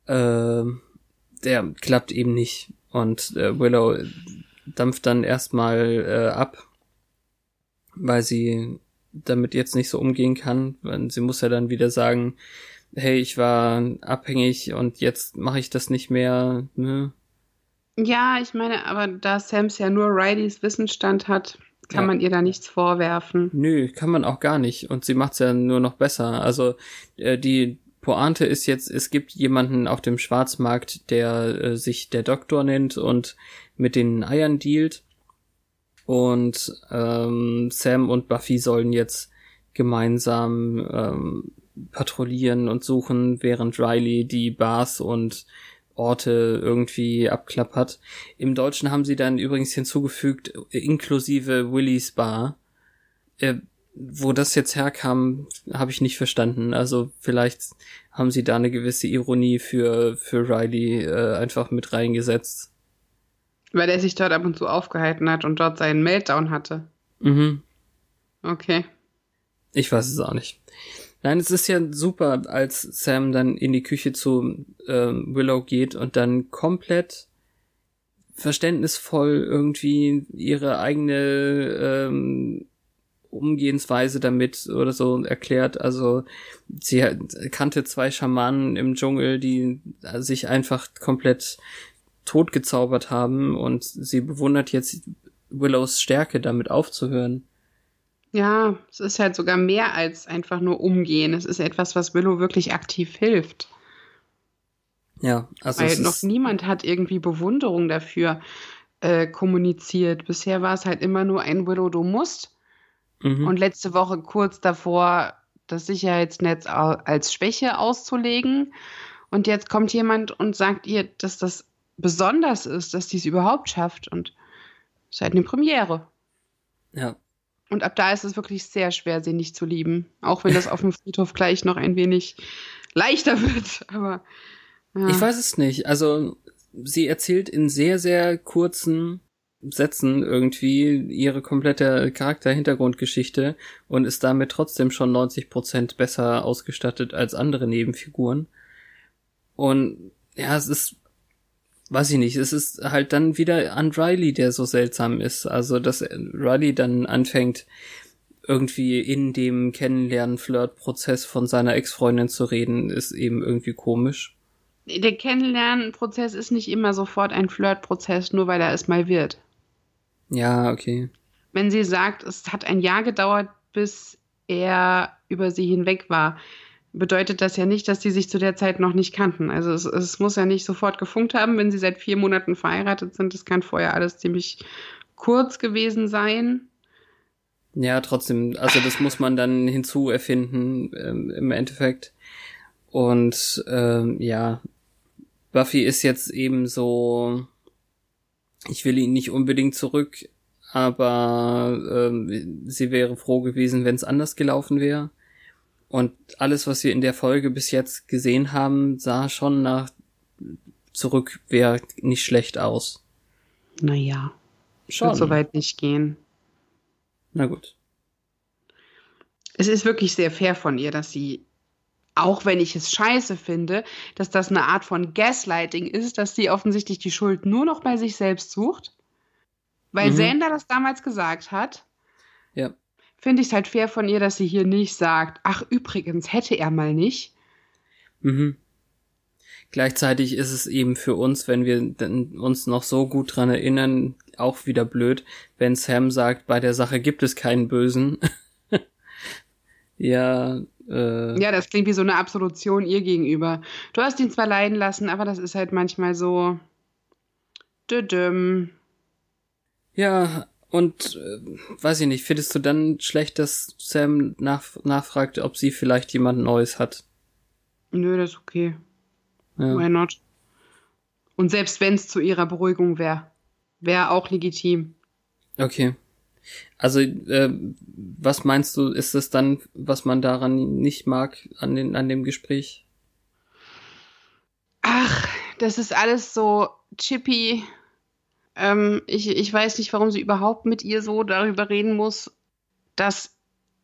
A: äh, der klappt eben nicht. Und äh, Willow dampft dann erstmal äh, ab, weil sie damit jetzt nicht so umgehen kann. Sie muss ja dann wieder sagen, hey, ich war abhängig und jetzt mache ich das nicht mehr. Ne?
B: Ja, ich meine, aber da Sams ja nur Rileys Wissensstand hat, kann
A: Ja.
B: man ihr da nichts vorwerfen.
A: Nö, kann man auch gar nicht. Und sie macht's ja nur noch besser. Also äh, die Pointe ist jetzt, es gibt jemanden auf dem Schwarzmarkt, der äh, sich der Doktor nennt und mit den Eiern dealt. Und ähm, Sam und Buffy sollen jetzt gemeinsam ähm, patrouillieren und suchen, während Riley die Bars und Orte irgendwie abklappert. Im Deutschen haben sie dann übrigens hinzugefügt, inklusive Willys Bar. Äh, wo das jetzt herkam, habe ich nicht verstanden. Also vielleicht haben sie da eine gewisse Ironie für, für Riley äh, einfach mit reingesetzt.
B: Weil er sich dort ab und zu aufgehalten hat und dort seinen Meltdown hatte.
A: Mhm.
B: Okay.
A: Ich weiß es auch nicht. Nein, es ist ja super, als Sam dann in die Küche zu ähm, Willow geht und dann komplett verständnisvoll irgendwie ihre eigene ähm, Umgehensweise damit oder so erklärt. Also sie kannte zwei Schamanen im Dschungel, die sich einfach komplett totgezaubert haben und sie bewundert jetzt Willows Stärke, damit aufzuhören.
B: Ja, es ist halt sogar mehr als einfach nur umgehen. Es ist etwas, was Willow wirklich aktiv hilft.
A: Ja, also
B: Weil noch niemand hat irgendwie Bewunderung dafür äh, kommuniziert. Bisher war es halt immer nur ein Willow, du musst.
A: mhm.
B: Und letzte Woche kurz davor, das Sicherheitsnetz als Schwäche auszulegen. Und jetzt kommt jemand und sagt ihr, dass das besonders ist, dass die es überhaupt schafft. Und es ist halt eine Premiere.
A: ja.
B: Und ab da ist es wirklich sehr schwer, sie nicht zu lieben. Auch wenn das auf dem Friedhof gleich noch ein wenig leichter wird. Aber ja.
A: Ich weiß es nicht. Also sie erzählt in sehr, sehr kurzen Sätzen irgendwie ihre komplette Charakter-Hintergrundgeschichte und ist damit trotzdem schon 90 Prozent besser ausgestattet als andere Nebenfiguren. Und ja, es ist, weiß ich nicht, es ist halt dann wieder an Riley, der so seltsam ist. Also, dass Riley dann anfängt, irgendwie in dem Kennenlernen-Flirt-Prozess von seiner Ex-Freundin zu reden, ist eben irgendwie komisch.
B: Der Kennenlernprozess ist nicht immer sofort ein Flirtprozess, nur weil er es mal wird.
A: Ja, okay.
B: Wenn sie sagt, es hat ein Jahr gedauert, bis er über sie hinweg war, bedeutet das ja nicht, dass sie sich zu der Zeit noch nicht kannten. Also es, es muss ja nicht sofort gefunkt haben, wenn sie seit vier Monaten verheiratet sind. Das kann vorher alles ziemlich kurz gewesen sein.
A: Ja, trotzdem, also das muss man dann hinzuerfinden ähm, im Endeffekt. Und ähm, ja, Buffy ist jetzt eben so, ich will ihn nicht unbedingt zurück, aber ähm, sie wäre froh gewesen, wenn es anders gelaufen wäre. Und alles, was wir in der Folge bis jetzt gesehen haben, sah schon nach zurück wäre nicht schlecht aus.
B: Naja,
A: Schon.
B: wird soweit nicht gehen.
A: Na gut.
B: Es ist wirklich sehr fair von ihr, dass sie, auch wenn ich es scheiße finde, dass das eine Art von Gaslighting ist, dass sie offensichtlich die Schuld nur noch bei sich selbst sucht. Weil
A: Mhm.
B: Xander das damals gesagt hat,
A: Ja.
B: Finde ich es halt fair von ihr, dass sie hier nicht sagt, ach übrigens, hätte er mal nicht.
A: Mhm. Gleichzeitig ist es eben für uns, wenn wir uns noch so gut dran erinnern, auch wieder blöd, wenn Sam sagt, bei der Sache gibt es keinen Bösen. ja, äh,
B: Ja, das klingt wie so eine Absolution ihr gegenüber. Du hast ihn zwar leiden lassen, aber das ist halt manchmal so. Düdüm.
A: ja, und äh, weiß ich nicht, findest du dann schlecht, dass Sam nach, nachfragt, ob sie vielleicht jemand Neues hat?
B: Nö, das ist okay.
A: Ja.
B: Why not? Und selbst wenn es zu ihrer Beruhigung wäre, wäre auch legitim.
A: Okay. Also, äh, was meinst du, ist es dann, was man daran nicht mag, an, den, an dem Gespräch?
B: Ach, das ist alles so chippy. Ähm, ich, ich weiß nicht, warum sie überhaupt mit ihr so darüber reden muss, dass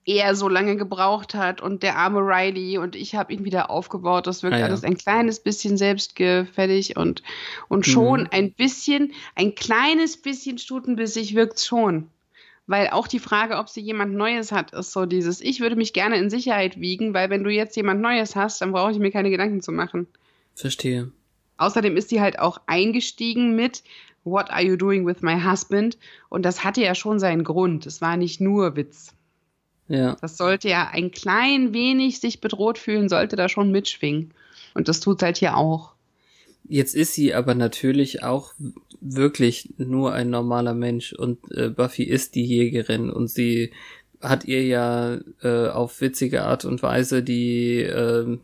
B: er so lange gebraucht hat und der arme Riley und ich habe ihn wieder aufgebaut. Das wirkt
A: Ah, ja.
B: alles ein kleines bisschen selbstgefällig und, und schon
A: Mhm.
B: ein bisschen, ein kleines bisschen stutenbissig wirkt schon. Weil auch die Frage, ob sie jemand Neues hat, ist so dieses, ich würde mich gerne in Sicherheit wiegen, weil wenn du jetzt jemand Neues hast, dann brauche ich mir keine Gedanken zu machen.
A: Verstehe.
B: Außerdem ist sie halt auch eingestiegen mit What are you doing with my husband? Und das hatte ja schon seinen Grund. Es war nicht nur Witz.
A: Ja.
B: Das sollte ja ein klein wenig sich bedroht fühlen, sollte da schon mitschwingen. Und das tut halt hier auch.
A: Jetzt ist sie aber natürlich auch wirklich nur ein normaler Mensch und äh, Buffy ist die Jägerin und sie hat ihr ja äh, auf witzige Art und Weise die äh,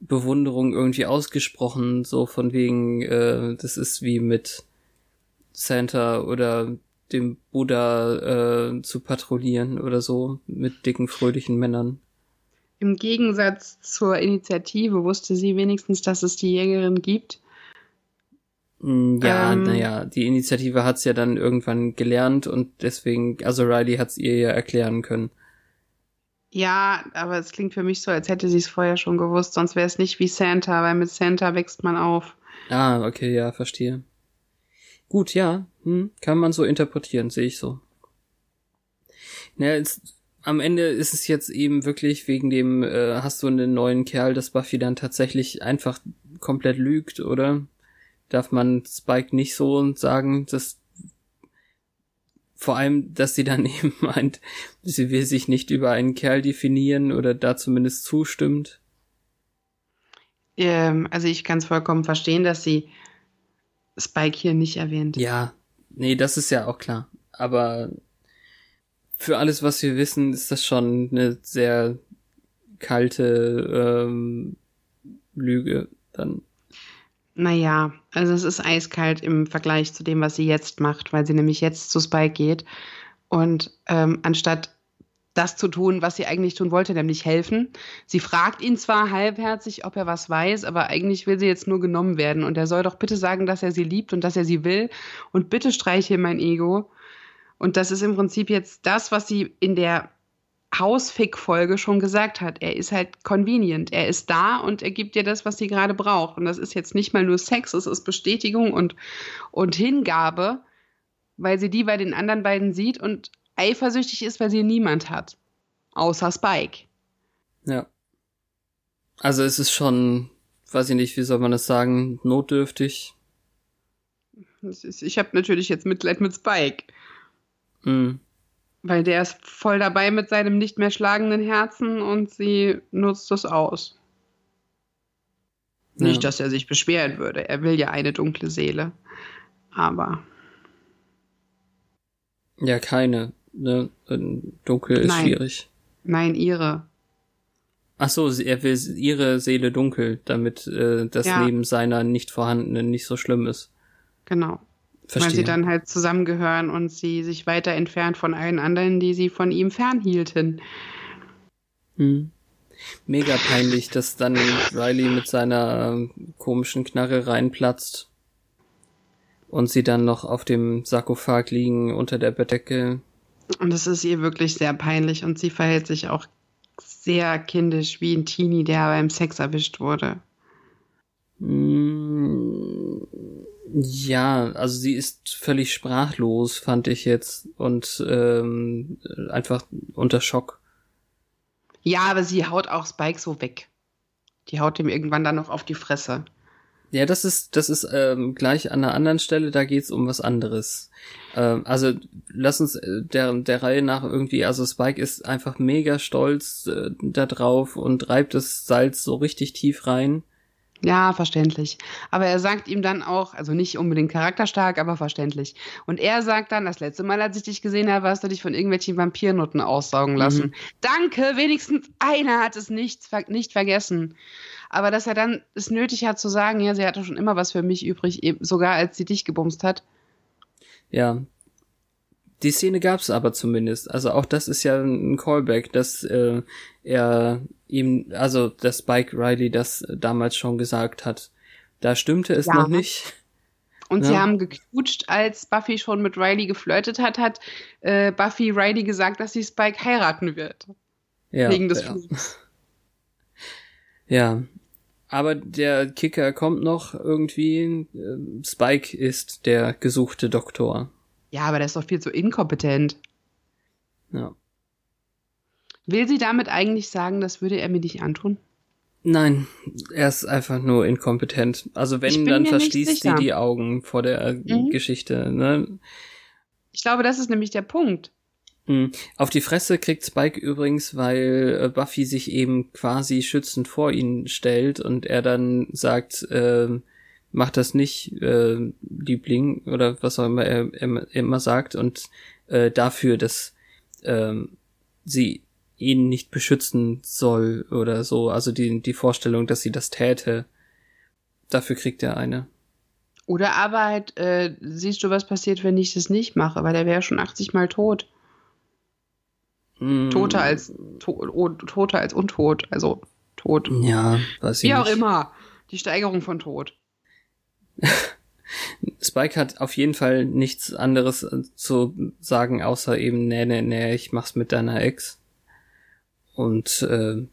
A: Bewunderung irgendwie ausgesprochen, so von wegen, äh, das ist wie mit Santa oder dem Buddha äh, zu patrouillieren oder so mit dicken, fröhlichen Männern.
B: Im Gegensatz zur Initiative wusste sie wenigstens, dass es die Jägerin gibt.
A: Mm, Ja,
B: Ähm.
A: naja, die Initiative hat's ja dann irgendwann gelernt und deswegen, also Riley hat's ihr ja erklären können.
B: Ja, aber es klingt für mich so, als hätte sie es vorher schon gewusst, sonst wäre es nicht wie Santa, weil mit Santa wächst man auf.
A: Ah, okay, ja, verstehe. Gut, ja, hm, kann man so interpretieren, sehe ich so. Naja, es, am Ende ist es jetzt eben wirklich wegen dem, äh, hast du einen neuen Kerl, dass Buffy dann tatsächlich einfach komplett lügt, oder? Darf man Spike nicht so sagen, dass vor allem, dass sie dann eben meint, sie will sich nicht über einen Kerl definieren oder da zumindest zustimmt.
B: Ähm, also ich kann es vollkommen verstehen, dass sie Spike hier nicht erwähnt.
A: Ja, nee, das ist ja auch klar. Aber für alles, was wir wissen, ist das schon eine sehr kalte ähm, Lüge dann.
B: Naja, also es ist eiskalt im Vergleich zu dem, was sie jetzt macht, weil sie nämlich jetzt zu Spike geht und ähm, anstatt das zu tun, was sie eigentlich tun wollte, nämlich helfen. Sie fragt ihn zwar halbherzig, ob er was weiß, aber eigentlich will sie jetzt nur genommen werden und er soll doch bitte sagen, dass er sie liebt und dass er sie will und bitte streiche mein Ego. Und das ist im Prinzip jetzt das, was sie in der Hausfick-Folge schon gesagt hat. Er ist halt convenient. Er ist da und er gibt dir das, was sie gerade braucht. Und das ist jetzt nicht mal nur Sex, es ist Bestätigung und, und Hingabe, weil sie die bei den anderen beiden sieht und eifersüchtig ist, weil sie niemand hat. Außer Spike.
A: Ja. Also es ist schon, weiß ich nicht, wie soll man das sagen, notdürftig.
B: Ist, ich habe natürlich jetzt Mitleid mit Spike,
A: Hm.
B: weil der ist voll dabei mit seinem nicht mehr schlagenden Herzen und sie nutzt es aus.
A: Ja.
B: Nicht, dass er sich beschweren würde. Er will ja eine dunkle Seele. Aber
A: Ja, keine. Ne? Dunkel ist
B: Nein.
A: schwierig.
B: nein, ihre.
A: Ach so, er will ihre Seele dunkel, damit äh, das
B: Ja.
A: Leben seiner nicht vorhandenen nicht so schlimm ist.
B: Genau.
A: Verstehe.
B: Weil sie dann halt zusammengehören und sie sich weiter entfernt von allen anderen, die sie von ihm fernhielten.
A: Hm. Mega peinlich, dass dann Riley mit seiner ähm, komischen Knarre reinplatzt und sie dann noch auf dem Sarkophag liegen unter der Bettdecke.
B: Und es ist ihr wirklich sehr peinlich und sie verhält sich auch sehr kindisch wie ein Teenie, der beim Sex erwischt wurde.
A: Hm, Ja, also sie ist völlig sprachlos, fand ich jetzt und ähm, einfach unter Schock.
B: Ja, aber sie haut auch Spike so weg. Die haut ihm irgendwann dann noch auf die Fresse.
A: Ja, das ist, das ist ähm, gleich an einer anderen Stelle, da geht's um was anderes. Ähm, also lass uns äh, der, der Reihe nach irgendwie, also Spike ist einfach mega stolz äh, da drauf und reibt das Salz so richtig tief rein.
B: Ja, verständlich. Aber er sagt ihm dann auch, also nicht unbedingt charakterstark, aber verständlich. Und er sagt dann, das letzte Mal, als ich dich gesehen habe, hast du dich von irgendwelchen Vampirnutten aussaugen lassen. Danke, wenigstens einer hat es nicht, nicht vergessen. Aber dass er dann es nötig hat zu sagen, ja, sie hatte schon immer was für mich übrig, sogar als sie dich gebumst hat.
A: Ja. Die Szene gab's aber zumindest. Also auch das ist ja ein Callback, dass äh, er ihm, also dass Spike Riley das damals schon gesagt hat. Da stimmte es
B: Ja.
A: noch nicht.
B: Und
A: Ja.
B: sie haben geknutscht, als Buffy schon mit Riley geflirtet hat, hat äh, Buffy Riley gesagt, dass sie Spike heiraten wird.
A: Ja,
B: wegen des
A: ja.
B: Flugs.
A: ja. Aber der Kicker kommt noch irgendwie. äh, Spike ist der gesuchte Doktor.
B: Ja, aber der ist doch viel zu inkompetent.
A: Ja.
B: Will sie damit eigentlich sagen, das würde er mir nicht antun?
A: Nein, er ist einfach nur inkompetent. Also wenn, dann verschließt sie die Augen vor der
B: Mhm.
A: Geschichte. Ne?
B: Ich glaube, das ist nämlich der Punkt.
A: Mhm. Auf die Fresse kriegt Spike übrigens, weil äh, Buffy sich eben quasi schützend vor ihn stellt und er dann sagt, äh, mach das nicht, äh, Liebling, oder was auch immer er, er immer sagt, und äh, dafür, dass ähm, sie ihn nicht beschützen soll oder so, also die, die Vorstellung, dass sie das täte, dafür kriegt er eine.
B: Oder aber halt, äh, siehst du, was passiert, wenn ich das nicht mache? Weil der wäre schon 80 Mal tot.
A: Mm,
B: Toter als, to toter als untot. Also tot.
A: Ja, weiß ich
B: Wie auch
A: nicht.
B: immer. Die Steigerung von Tod.
A: Spike hat auf jeden Fall nichts anderes äh, zu sagen, außer eben, nee, nee, nee, ich mach's mit deiner Ex. Und äh,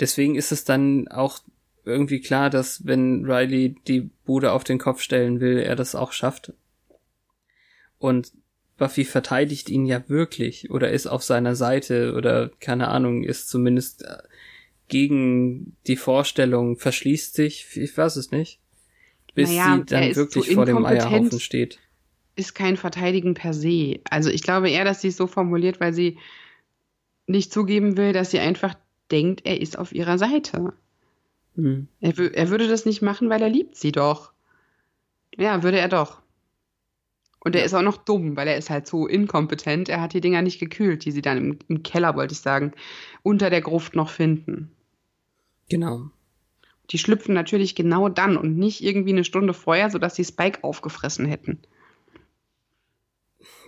A: deswegen ist es dann auch irgendwie klar, dass wenn Riley die Bude auf den Kopf stellen will, er das auch schafft. Und Buffy verteidigt ihn ja wirklich oder ist auf seiner Seite oder keine Ahnung, ist zumindest äh, gegen die Vorstellung, verschließt sich, ich weiß es nicht, bis
B: Naja,
A: sie dann wirklich
B: so
A: vor dem. Eierhaufen steht.
B: Ist kein Verteidigen per se. Also ich glaube eher, dass sie es so formuliert, weil sie nicht zugeben will, dass sie einfach denkt, er ist auf ihrer Seite.
A: Hm.
B: Er, er würde das nicht machen, weil er liebt sie doch. Ja, würde er doch. Und er ist auch noch dumm, weil er ist halt so inkompetent. Er hat die Dinger nicht gekühlt, die sie dann im, im Keller, wollte ich sagen, unter der Gruft noch finden.
A: Genau.
B: Die schlüpfen natürlich genau dann und nicht irgendwie eine Stunde vorher, sodass sie Spike aufgefressen hätten.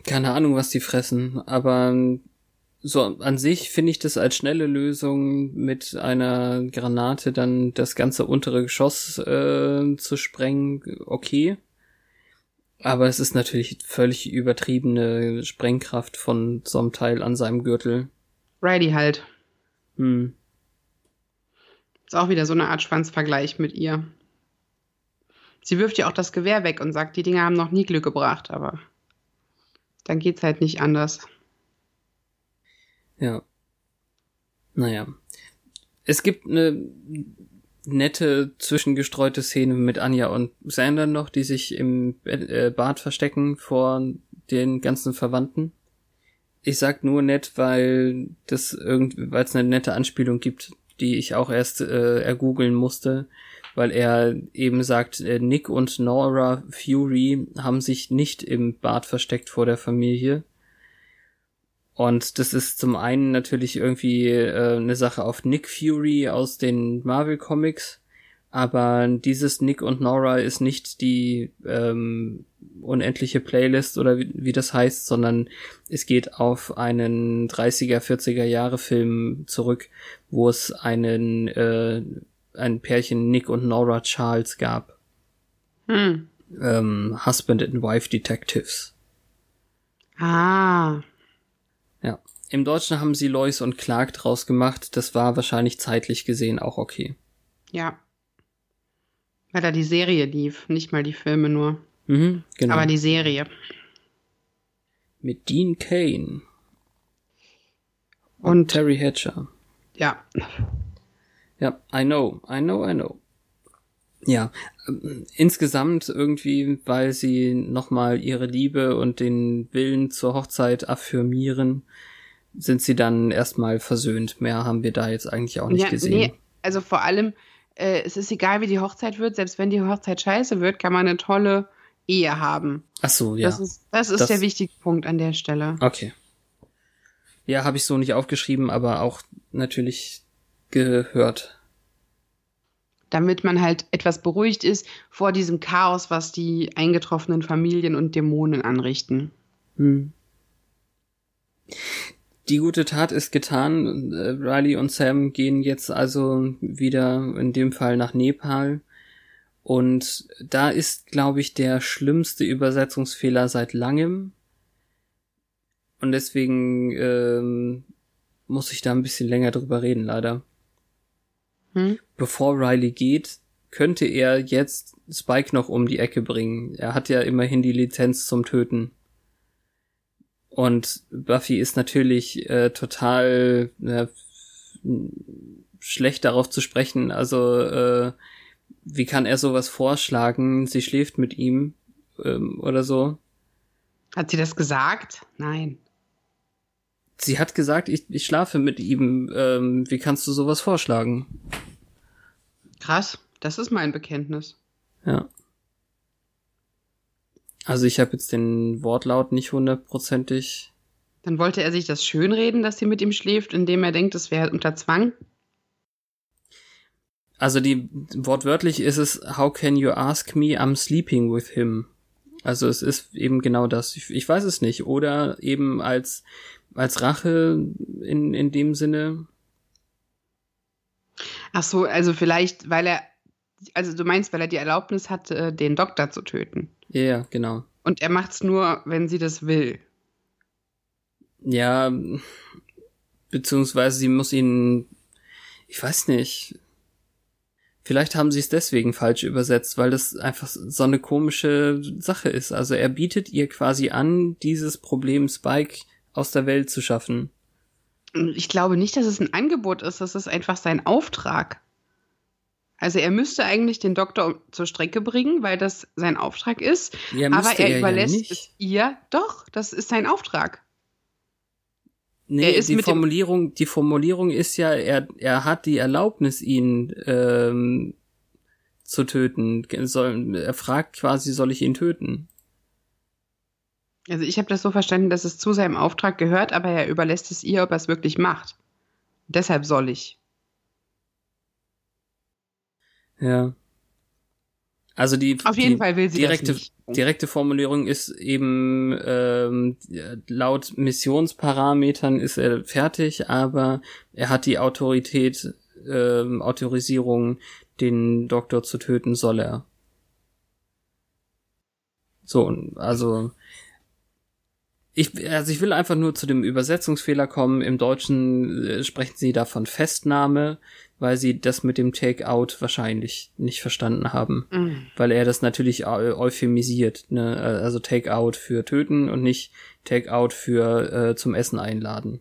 A: Keine Ahnung, was die fressen, aber so an sich finde ich das als schnelle Lösung mit einer Granate dann das ganze untere Geschoss äh, zu sprengen, okay. Aber es ist natürlich völlig übertriebene Sprengkraft von so einem Teil an seinem Gürtel.
B: Riley halt.
A: Hm.
B: Ist auch wieder so eine Art Schwanzvergleich mit ihr. Sie wirft ja auch das Gewehr weg und sagt, die Dinger haben noch nie Glück gebracht, aber dann geht's halt nicht anders.
A: Ja. Naja. Es gibt eine nette zwischengestreute Szene mit Anja und Sander noch, die sich im äh, Bad verstecken vor den ganzen Verwandten. Ich sag nur nett, weil das irgendwie, weil es eine nette Anspielung gibt, die ich auch erst äh, ergoogeln musste, weil er eben sagt, äh, Nick und Nora Fury haben sich nicht im Bad versteckt vor der Familie, und das ist zum einen natürlich irgendwie äh, eine Sache auf Nick Fury aus den Marvel Comics, aber dieses Nick und Nora ist nicht die ähm, unendliche Playlist oder wie, wie das heißt, sondern es geht auf einen 30er, 40er Jahre Film zurück, wo es einen äh, ein Pärchen Nick und Nora Charles gab,
B: Hm.
A: ähm, Husband and Wife Detectives.
B: Ah.
A: Ja. Im Deutschen haben sie Lois und Clark draus gemacht. Das war wahrscheinlich zeitlich gesehen auch okay.
B: Ja. Weil da die Serie lief, nicht mal die Filme nur.
A: Mhm, genau.
B: Aber die Serie.
A: Mit Dean Kane und
B: Und
A: Terry Hatcher.
B: ja.
A: Ja, I know, I know, I know. Ja, ähm, insgesamt irgendwie, weil sie nochmal ihre Liebe und den Willen zur Hochzeit affirmieren, sind sie dann erstmal versöhnt. Mehr haben wir da jetzt eigentlich auch nicht
B: ja,
A: gesehen.
B: Nee, also vor allem, äh, es ist egal, wie die Hochzeit wird, selbst wenn die Hochzeit scheiße wird, kann man eine tolle Ehe haben.
A: Ach so, ja.
B: Das ist, das ist
A: Das-
B: der wichtige Punkt an der Stelle.
A: Okay. Ja, habe ich so nicht aufgeschrieben, aber auch natürlich gehört.
B: Damit man halt etwas beruhigt ist vor diesem Chaos, was die eingetroffenen Familien und Dämonen anrichten.
A: Hm. Die gute Tat ist getan. Riley und Sam gehen jetzt also wieder in dem Fall nach Nepal. Und da ist, glaube ich, der schlimmste Übersetzungsfehler seit langem. Und deswegen ähm, muss ich da ein bisschen länger drüber reden, leider. Hm? Bevor Riley geht, könnte er jetzt Spike noch um die Ecke bringen. Er hat ja immerhin die Lizenz zum Töten. Und Buffy ist natürlich äh, total äh, schlecht darauf zu sprechen. Also äh, wie kann er sowas vorschlagen? Sie schläft mit ihm ähm, oder so.
B: Hat sie das gesagt? Nein.
A: Sie hat gesagt, ich, ich schlafe mit ihm. Ähm, wie kannst du sowas vorschlagen?
B: Krass, das ist mein Bekenntnis.
A: Ja. Also ich habe jetzt den Wortlaut nicht hundertprozentig.
B: Dann wollte er sich das schönreden, dass sie mit ihm schläft, indem er denkt, es wäre unter Zwang.
A: Also die wortwörtlich ist es How can you ask me I'm sleeping with him? Also es ist eben genau das. Ich, ich weiß es nicht. Oder eben als als Rache in in dem Sinne.
B: Ach so, also vielleicht, weil er also du meinst, weil er die Erlaubnis hat, äh, den Doktor zu töten.
A: Ja, ja, genau.
B: Und er macht's nur, wenn sie das will.
A: Ja, beziehungsweise sie muss ihn, ich weiß nicht. Vielleicht haben sie es deswegen falsch übersetzt, weil das einfach so eine komische Sache ist. Also er bietet ihr quasi an, dieses Problem Spike aus der Welt zu schaffen.
B: Ich glaube nicht, dass es ein Angebot ist, das ist einfach sein Auftrag. Also er müsste eigentlich den Doktor zur Strecke bringen, weil das sein Auftrag ist. Ja, aber er, er überlässt ja es ihr. Doch, das ist sein Auftrag.
A: Nee, die Formulierung, die Formulierung ist ja, er, er hat die Erlaubnis, ihn ähm, zu töten. Soll, er fragt quasi, soll ich ihn töten?
B: Also ich habe das so verstanden, dass es zu seinem Auftrag gehört, aber er überlässt es ihr, ob er es wirklich macht. Deshalb soll ich.
A: Ja. Also die,
B: Auf jeden
A: die
B: Fall will sie
A: direkte, direkte Formulierung ist eben ähm, laut Missionsparametern ist er fertig, aber er hat die Autorität, ähm, Autorisierung, den Doktor zu töten, soll er. So, also ich, also ich will einfach nur zu dem Übersetzungsfehler kommen. Im Deutschen äh, sprechen sie da von Festnahme, weil sie das mit dem Take-out wahrscheinlich nicht verstanden haben. Mhm. Weil er das natürlich euphemisiert, ne? Also Take-out für töten und nicht Take-out für äh, zum Essen einladen.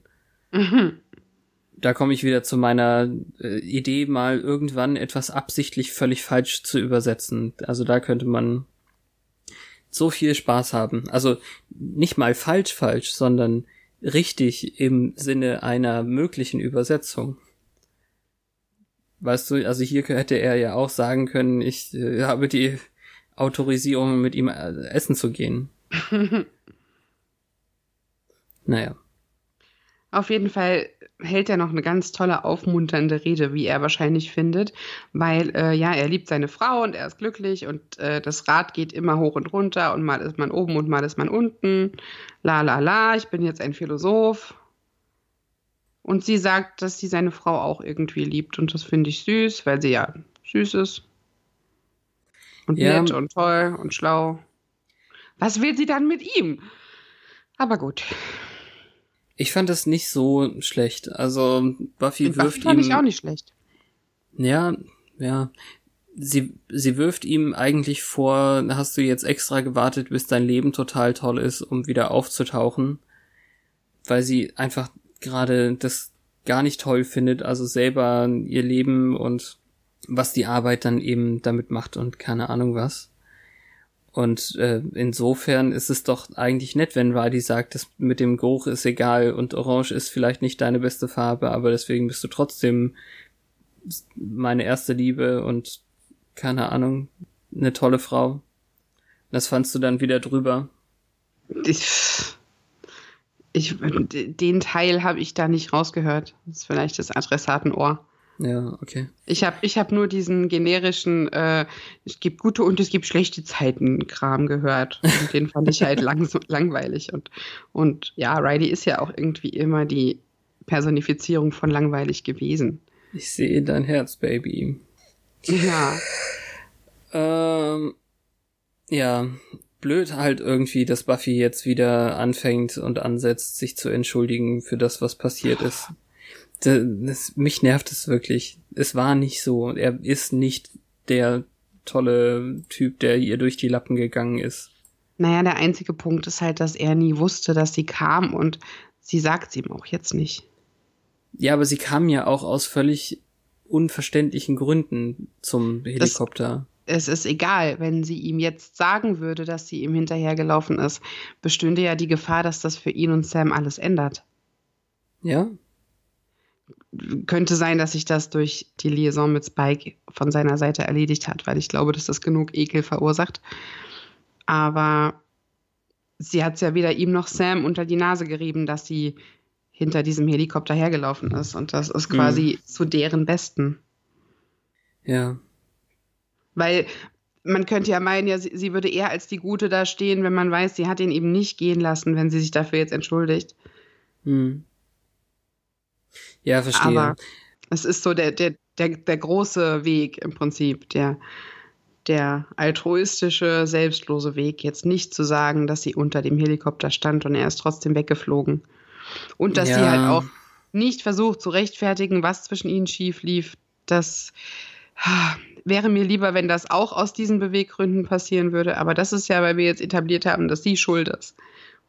A: Mhm. Da komme ich wieder zu meiner äh, Idee, mal irgendwann etwas absichtlich völlig falsch zu übersetzen. Also da könnte man so viel Spaß haben. Also nicht mal falsch falsch, sondern richtig im Sinne einer möglichen Übersetzung. Weißt du, also hier hätte er ja auch sagen können, ich äh, habe die Autorisierung, mit ihm äh, essen zu gehen. naja.
B: Auf jeden Fall hält er noch eine ganz tolle, aufmunternde Rede, wie er wahrscheinlich findet, weil äh, ja, er liebt seine Frau und er ist glücklich und äh, das Rad geht immer hoch und runter und mal ist man oben und mal ist man unten. La la la, ich bin jetzt ein Philosoph. Und sie sagt, dass sie seine Frau auch irgendwie liebt und das finde ich süß, weil sie ja süß ist. Und ja. nett und toll und schlau. Was will sie dann mit ihm? Aber gut.
A: Ich fand das nicht so schlecht. Also Buffy
B: Den
A: wirft
B: Buffy fand
A: ihm.
B: ich auch nicht schlecht.
A: Ja, ja. Sie, sie wirft ihm eigentlich vor, hast du jetzt extra gewartet, bis dein Leben total toll ist, um wieder aufzutauchen. Weil sie einfach gerade das gar nicht toll findet, also selber ihr Leben und was die Arbeit dann eben damit macht und keine Ahnung was. Und äh, insofern ist es doch eigentlich nett, wenn Riley sagt, das mit dem Geruch ist egal und Orange ist vielleicht nicht deine beste Farbe, aber deswegen bist du trotzdem meine erste Liebe und keine Ahnung, eine tolle Frau. Das fandst du dann wieder drüber.
B: Ich, ich den Teil habe ich da nicht rausgehört. Das ist vielleicht das Adressatenohr.
A: Ja, okay.
B: Ich habe ich hab nur diesen generischen, äh, es gibt gute und es gibt schlechte Zeiten-Kram gehört. Und den fand ich halt lang, langweilig. Und, und ja, Riley ist ja auch irgendwie immer die Personifizierung von langweilig gewesen.
A: Ich sehe dein Herz, Baby.
B: Ja.
A: Ähm, ja, blöd halt irgendwie, dass Buffy jetzt wieder anfängt und ansetzt, sich zu entschuldigen für das, was passiert ist. Das, das, mich nervt es wirklich. Es war nicht so. Er ist nicht der tolle Typ, der ihr durch die Lappen gegangen ist.
B: Naja, der einzige Punkt ist halt, dass er nie wusste, dass sie kam und sie sagt es ihm auch jetzt nicht.
A: Ja, aber sie kam ja auch aus völlig unverständlichen Gründen zum Helikopter.
B: Das, es ist egal, wenn sie ihm jetzt sagen würde, dass sie ihm hinterhergelaufen ist, bestünde ja die Gefahr, dass das für ihn und Sam alles ändert.
A: Ja,
B: könnte sein, dass sich das durch die Liaison mit Spike von seiner Seite erledigt hat, weil ich glaube, dass das genug Ekel verursacht. Aber sie hat es ja weder ihm noch Sam unter die Nase gerieben, dass sie hinter diesem Helikopter hergelaufen ist. Und das ist quasi mhm. zu deren Besten.
A: Ja.
B: Weil man könnte ja meinen, ja, sie, sie, würde eher als die Gute da stehen, wenn man weiß, sie hat ihn eben nicht gehen lassen, wenn sie sich dafür jetzt entschuldigt.
A: Hm. Ja, verstehe. Aber
B: es ist so der, der, der, der große Weg im Prinzip, der, der altruistische, selbstlose Weg, jetzt nicht zu sagen, dass sie unter dem Helikopter stand und er ist trotzdem weggeflogen. Und dass ja. sie halt auch nicht versucht zu rechtfertigen, was zwischen ihnen schief lief. Das wäre mir lieber, wenn das auch aus diesen Beweggründen passieren würde. Aber das ist ja, weil wir jetzt etabliert haben, dass sie schuld ist.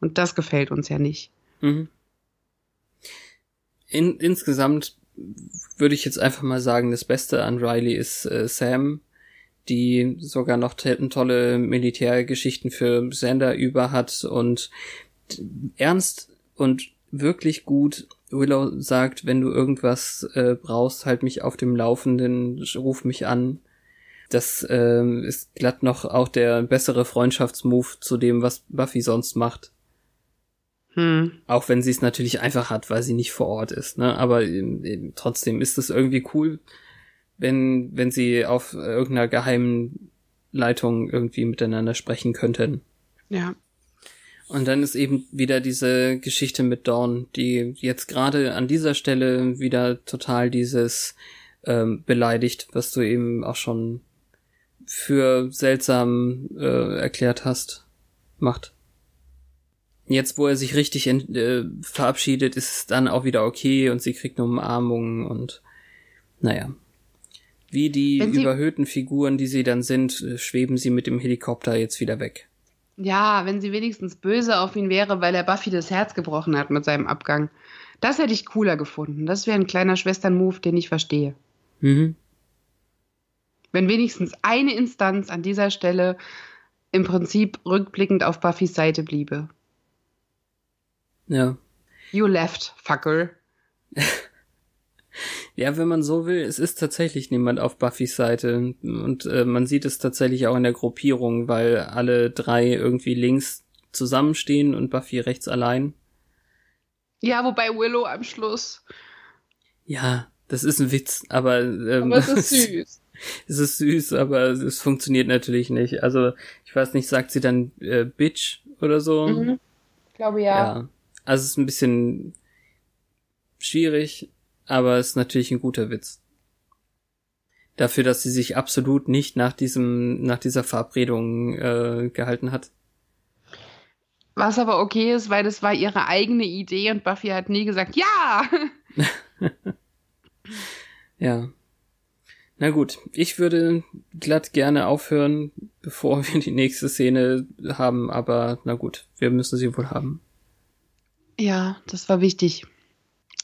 B: Und das gefällt uns ja nicht.
A: Mhm in, insgesamt würde ich jetzt einfach mal sagen, das Beste an Riley ist äh, Sam, die sogar noch tolle Militärgeschichten für Sander über hat und ernst und wirklich gut Willow sagt, wenn du irgendwas äh, brauchst, halt mich auf dem Laufenden, ruf mich an. Das äh, ist glatt noch auch der bessere Freundschaftsmove zu dem, was Buffy sonst macht.
B: Hm.
A: Auch wenn sie es natürlich einfach hat, weil sie nicht vor Ort ist. Ne? Aber äh, trotzdem ist es irgendwie cool, wenn, wenn sie auf irgendeiner geheimen Leitung irgendwie miteinander sprechen könnten.
B: Ja.
A: Und dann ist eben wieder diese Geschichte mit Dawn, die jetzt gerade an dieser Stelle wieder total dieses ähm, beleidigt, was du eben auch schon für seltsam äh, erklärt hast, macht. Jetzt, wo er sich richtig äh, verabschiedet, ist es dann auch wieder okay und sie kriegt eine Umarmung und naja. Wie die überhöhten Figuren, die sie dann sind, äh, schweben sie mit dem Helikopter jetzt wieder weg.
B: Ja, wenn sie wenigstens böse auf ihn wäre, weil er Buffy das Herz gebrochen hat mit seinem Abgang. Das hätte ich cooler gefunden. Das wäre ein kleiner Schwestern-Move, den ich verstehe.
A: Mhm.
B: Wenn wenigstens eine Instanz an dieser Stelle im Prinzip rückblickend auf Buffys Seite bliebe.
A: Ja.
B: You left, fucker.
A: ja, wenn man so will, es ist tatsächlich niemand auf Buffys Seite. Und äh, man sieht es tatsächlich auch in der Gruppierung, weil alle drei irgendwie links zusammenstehen und Buffy rechts allein.
B: Ja, wobei Willow am Schluss.
A: Ja, das ist ein Witz, aber. Ähm,
B: aber es ist süß.
A: es ist süß, aber es funktioniert natürlich nicht. Also, ich weiß nicht, sagt sie dann äh, Bitch oder so?
B: Mhm. Ich glaube ja.
A: Ja. Also es ist ein bisschen schwierig, aber es ist natürlich ein guter Witz. Dafür, dass sie sich absolut nicht nach diesem, nach dieser Verabredung äh, gehalten hat.
B: Was aber okay ist, weil das war ihre eigene Idee und Buffy hat nie gesagt, ja!
A: ja. Na gut, ich würde glatt gerne aufhören, bevor wir die nächste Szene haben, aber na gut, wir müssen sie wohl haben.
B: Ja, das war wichtig.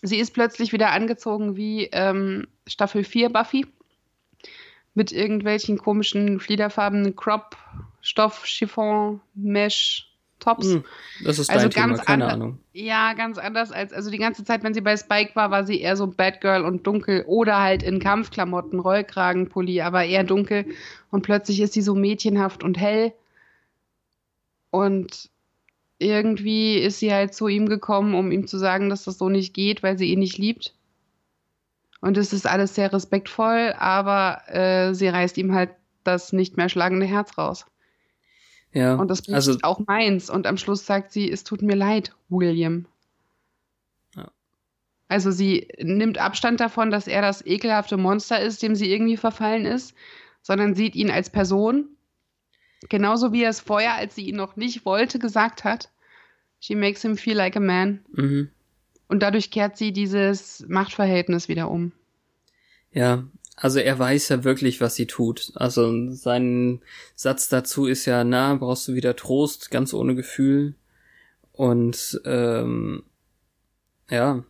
B: Sie ist plötzlich wieder angezogen wie ähm, Staffel 4 Buffy. Mit irgendwelchen komischen fliederfarbenen Crop, Stoff, Chiffon, Mesh, Tops. Hm,
A: das ist also dein Thema, keine Ahnung.
B: Ja, ganz anders als, also die ganze Zeit, wenn sie bei Spike war, war sie eher so Bad Girl und dunkel oder halt in Kampfklamotten, Rollkragenpulli, aber eher dunkel. Und plötzlich ist sie so mädchenhaft und hell. Und irgendwie ist sie halt zu ihm gekommen, um ihm zu sagen, dass das so nicht geht, weil sie ihn nicht liebt. Und es ist alles sehr respektvoll, aber äh, sie reißt ihm halt das nicht mehr schlagende Herz raus.
A: Ja.
B: Und das
A: also,
B: auch meins. Und am Schluss sagt sie, es tut mir leid, William.
A: Ja.
B: Also sie nimmt Abstand davon, dass er das ekelhafte Monster ist, dem sie irgendwie verfallen ist, sondern sieht ihn als Person. Genauso wie er es vorher, als sie ihn noch nicht wollte, gesagt hat. She makes him feel like a man.
A: mhm.
B: Und dadurch kehrt sie dieses Machtverhältnis wieder um.
A: Ja, also er weiß ja wirklich, was sie tut. Also sein Satz dazu ist ja, na, brauchst du wieder Trost, ganz ohne Gefühl. Und ähm, ja,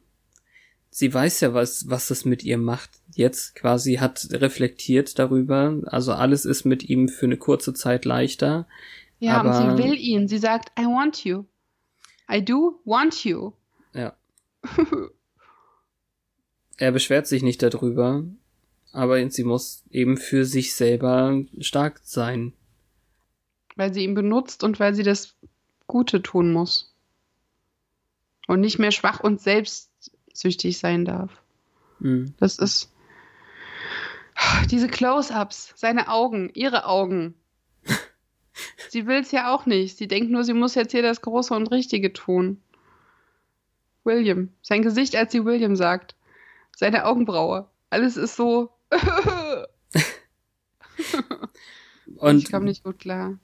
A: sie weiß ja, was, was das mit ihr macht. Jetzt quasi hat reflektiert darüber. Also alles ist mit ihm für eine kurze Zeit leichter.
B: Ja,
A: Aber-
B: und sie will ihn. Sie sagt, I want you. I do want you.
A: Ja. Er beschwert sich nicht darüber, aber sie muss eben für sich selber stark sein.
B: weil sie ihn benutzt und weil sie das Gute tun muss. Und nicht mehr schwach und selbstsüchtig sein darf.
A: Hm.
B: Das ist diese Close-ups, seine Augen, ihre Augen. sie will es ja auch nicht. Sie denkt nur, sie muss jetzt hier das Große und Richtige tun. William, sein Gesicht, als sie William sagt, seine Augenbraue, alles ist so.
A: Und
B: ich komme nicht gut klar.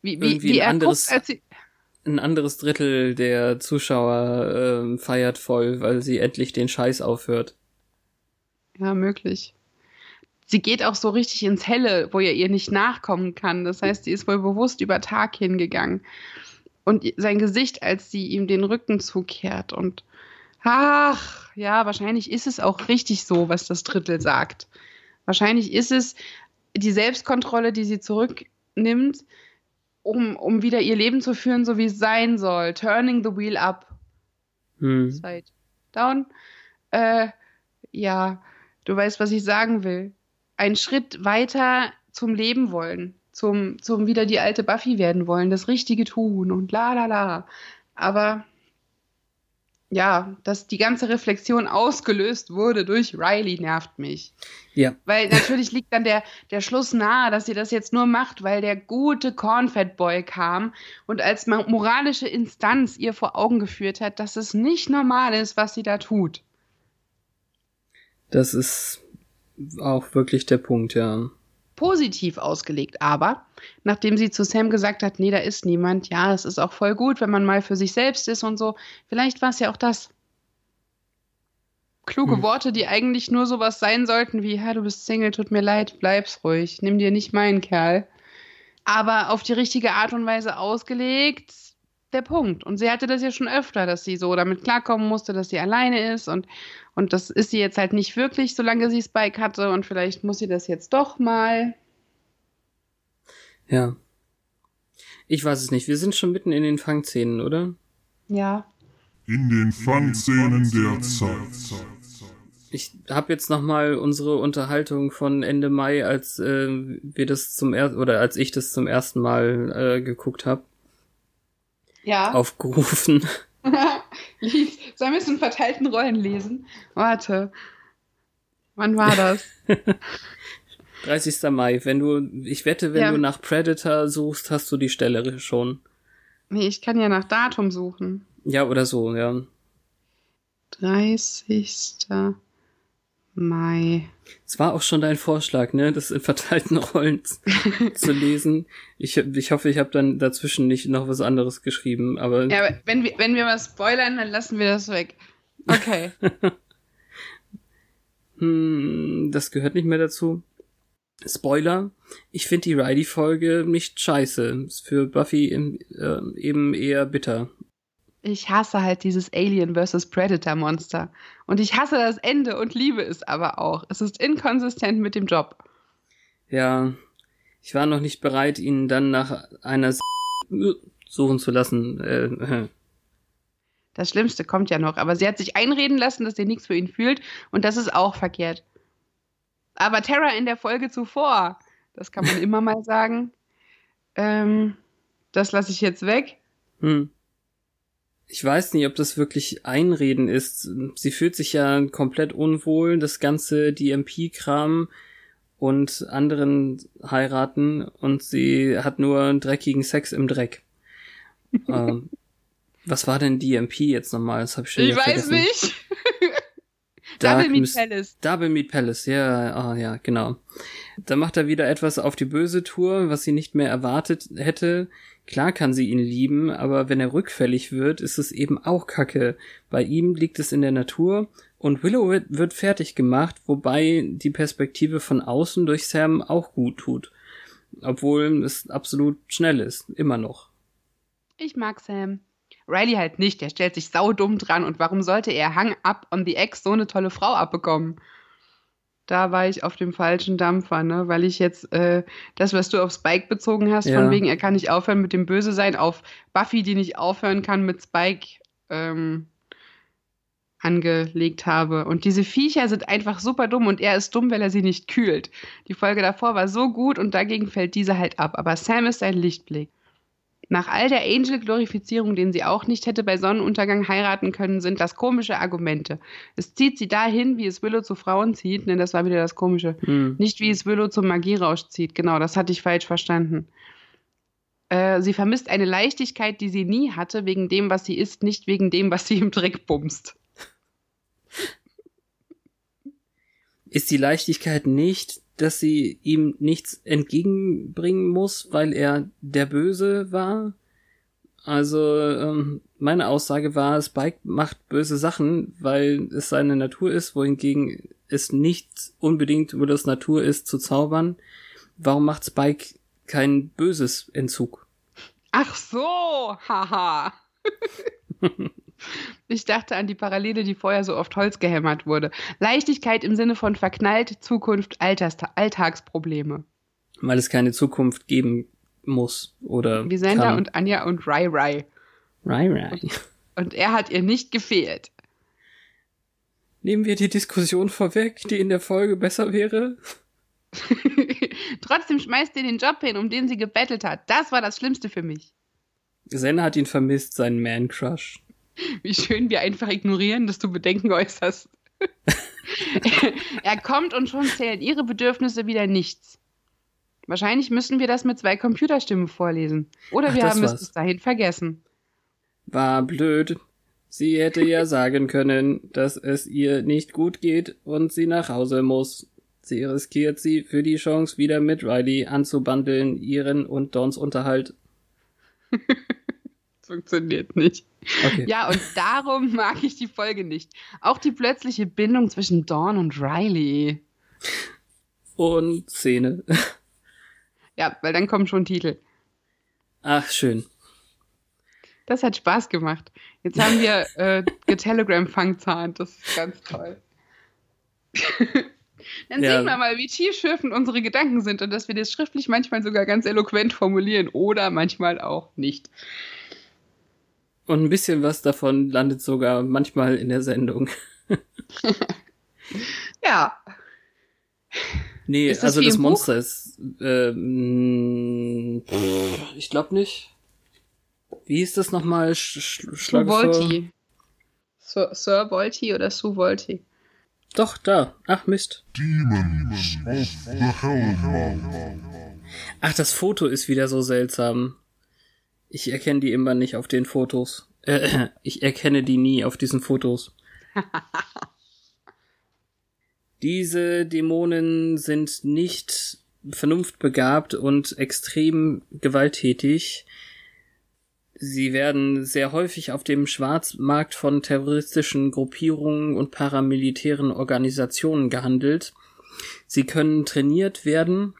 B: Wie, wie, wie er guckt, als sie,
A: ein anderes Drittel der Zuschauer ähm, feiert voll, weil sie endlich den Scheiß aufhört.
B: Ja, möglich. Sie geht auch so richtig ins Helle, wo er ihr nicht nachkommen kann. Das heißt, sie ist wohl bewusst über Tag hingegangen. Und sein Gesicht, als sie ihm den Rücken zukehrt. Und ach, ja, wahrscheinlich ist es auch richtig so, was das Drittel sagt. Wahrscheinlich ist es die Selbstkontrolle, die sie zurücknimmt, um, um wieder ihr Leben zu führen, so wie es sein soll. Turning the wheel up.
A: Hm.
B: Side down. Äh, ja, du weißt, was ich sagen will. Ein Schritt weiter zum Leben wollen, zum, zum wieder die alte Buffy werden wollen, das Richtige tun und la la la. Aber ja, dass die ganze Reflexion ausgelöst wurde durch Riley, nervt mich.
A: Ja.
B: Weil natürlich liegt dann der, der Schluss nahe, dass sie das jetzt nur macht, weil der gute Cornfed Boy kam und als moralische Instanz ihr vor Augen geführt hat, dass es nicht normal ist, was sie da tut.
A: Das ist auch wirklich der Punkt, ja.
B: Positiv ausgelegt, aber nachdem sie zu Sam gesagt hat, nee, da ist niemand, ja, es ist auch voll gut, wenn man mal für sich selbst ist und so, vielleicht war es ja auch das. Kluge
A: Hm.
B: Worte, die eigentlich nur sowas sein sollten wie, ja, du bist Single, tut mir leid, bleib's ruhig, nimm dir nicht meinen Kerl. Aber auf die richtige Art und Weise ausgelegt, der Punkt. Und sie hatte das ja schon öfter, dass sie so damit klarkommen musste, dass sie alleine ist und, und das ist sie jetzt halt nicht wirklich, solange sie Spike hatte und vielleicht muss sie das jetzt doch mal.
A: Ja. Ich weiß es nicht. Wir sind schon mitten in den Fangszenen, oder?
B: Ja.
C: In den Fangszenen der Zeit.
A: Ich habe jetzt noch mal unsere Unterhaltung von Ende Mai, als äh, wir das zum ersten oder als ich das zum ersten Mal äh, geguckt habe,
B: Ja.
A: aufgerufen.
B: Lies. Sollen wir es in verteilten Rollen lesen? Warte. Wann war das?
A: 30. Mai. Wenn du, ich wette, wenn
B: Ja.
A: du nach Predator suchst, hast du die Stelle schon.
B: Nee, ich kann ja nach Datum suchen.
A: Ja, oder so, ja.
B: 30. Mai.
A: Es war auch schon dein Vorschlag, ne, das in verteilten Rollen zu lesen. Ich, ich hoffe, ich habe dann dazwischen nicht noch was anderes geschrieben, aber
B: Ja, aber wenn wir, wenn wir was spoilern, dann lassen wir das weg. Okay.
A: hm, das gehört nicht mehr dazu. Spoiler, ich finde die Riley-Folge nicht scheiße. Ist für Buffy im, äh, eben eher bitter.
B: Ich hasse halt dieses Alien vs. Predator Monster. Und ich hasse das Ende und liebe es aber auch. Es ist inkonsistent mit dem Job.
A: Ja, ich war noch nicht bereit, ihn dann nach einer S suchen zu lassen. Äh, äh.
B: Das Schlimmste kommt ja noch. Aber sie hat sich einreden lassen, dass sie nichts für ihn fühlt. Und das ist auch verkehrt. Aber Terra in der Folge zuvor, das kann man immer mal sagen. Ähm, das lasse ich jetzt weg.
A: Hm. Ich weiß nicht, ob das wirklich Einreden ist. Sie fühlt sich ja komplett unwohl, das ganze DMP-Kram und anderen heiraten und sie hat nur dreckigen Sex im Dreck. ähm, was war denn DMP jetzt nochmal? Das hab ich schon
B: Ich weiß
A: vergessen.
B: nicht. Double Meat Palace.
A: Double Meat Palace, ja, ah, ja, genau. Da macht er wieder etwas auf die böse Tour, was sie nicht mehr erwartet hätte. Klar kann sie ihn lieben, aber wenn er rückfällig wird, ist es eben auch Kacke. Bei ihm liegt es in der Natur und Willow wird, fertig gemacht, wobei die Perspektive von außen durch Sam auch gut tut. Obwohl es absolut schnell ist, immer noch.
B: Ich mag Sam. Riley halt nicht, der stellt sich saudumm dran und warum sollte er Hang Up on the Ex so eine tolle Frau abbekommen? Da war ich auf dem falschen Dampfer, ne? Weil ich jetzt äh, das, was du auf Spike bezogen hast,
A: Ja.
B: von wegen, er kann nicht aufhören mit dem Böse sein, auf Buffy, die nicht aufhören kann mit Spike, ähm, angelegt habe. Und diese Viecher sind einfach super dumm und er ist dumm, weil er sie nicht kühlt. Die Folge davor war so gut und dagegen fällt diese halt ab. Aber Sam ist ein Lichtblick. Nach all der Angel-Glorifizierung, den sie auch nicht hätte bei Sonnenuntergang heiraten können, sind das komische Argumente. Es zieht sie dahin, wie es Willow zu Frauen zieht, denn das war wieder das Komische.
A: Hm.
B: Nicht wie es Willow zum Magierausch zieht. Genau, das hatte ich falsch verstanden. Äh, sie vermisst eine Leichtigkeit, die sie nie hatte, wegen dem, was sie ist, nicht wegen dem, was sie im Dreck bumst.
A: Ist die Leichtigkeit nicht, dass sie ihm nichts entgegenbringen muss, weil er der Böse war? Also, ähm, meine Aussage war, Spike macht böse Sachen, weil es seine Natur ist, wohingegen es nicht unbedingt Willows Natur ist, zu zaubern. Warum macht Spike kein böses Entzug?
B: Ach so, haha. Ich dachte an die Parallele, die vorher so oft Holz gehämmert wurde. Leichtigkeit im Sinne von verknallt, Zukunft, Alters Alltagsprobleme.
A: Weil es keine Zukunft geben muss oder
B: Wie
A: kann.
B: und Anja und Rai Rai.
A: Rai, Rai.
B: Und er hat ihr nicht gefehlt.
A: Nehmen wir die Diskussion vorweg, die in der Folge besser wäre?
B: Trotzdem schmeißt er den Job hin, um den sie gebettelt hat. Das war das Schlimmste für mich.
A: Senna hat ihn vermisst, seinen Man-Crush.
B: Wie schön wir einfach ignorieren, dass du Bedenken äußerst. er kommt und schon zählen ihre Bedürfnisse wieder nichts. Wahrscheinlich müssen wir das mit zwei Computerstimmen vorlesen. Oder
A: Ach,
B: wir haben es
A: war's.
B: bis dahin vergessen.
A: War blöd. Sie hätte ja sagen können, dass es ihr nicht gut geht und sie nach Hause muss. Sie riskiert sie für die Chance, wieder mit Riley anzubandeln, ihren und Dons Unterhalt.
B: Funktioniert nicht.
A: Okay.
B: Ja, und darum mag ich die Folge nicht. Auch die plötzliche Bindung zwischen Dawn und Riley.
A: Und Szene.
B: Ja, weil dann kommen schon Titel.
A: Ach, schön.
B: Das hat Spaß gemacht. Jetzt haben wir äh, Getelegram-Fangzahn. Das ist ganz toll. Dann
A: Ja.
B: sehen wir mal, wie tiefschürfend unsere Gedanken sind und dass wir das schriftlich manchmal sogar ganz eloquent formulieren oder manchmal auch nicht.
A: Und ein bisschen was davon landet sogar manchmal in der Sendung.
B: Ja,
A: Nee,
B: Ist das
A: also das
B: im Buch?
A: Monster ist. Ähm, pff, ich glaube nicht. Wie hieß das nochmal?
B: Volti. Sir, Sir Volti oder Sue Volti.
A: Doch, da. Ach Mist.
C: Demons of the Hellmouth.
A: Ach, das Foto ist wieder so seltsam. Ich erkenne die immer nicht auf den Fotos. Äh, ich erkenne die nie auf diesen Fotos. Diese Dämonen sind nicht vernunftbegabt und extrem gewalttätig. Sie werden sehr häufig auf dem Schwarzmarkt von terroristischen Gruppierungen und paramilitären Organisationen gehandelt. Sie können trainiert werden,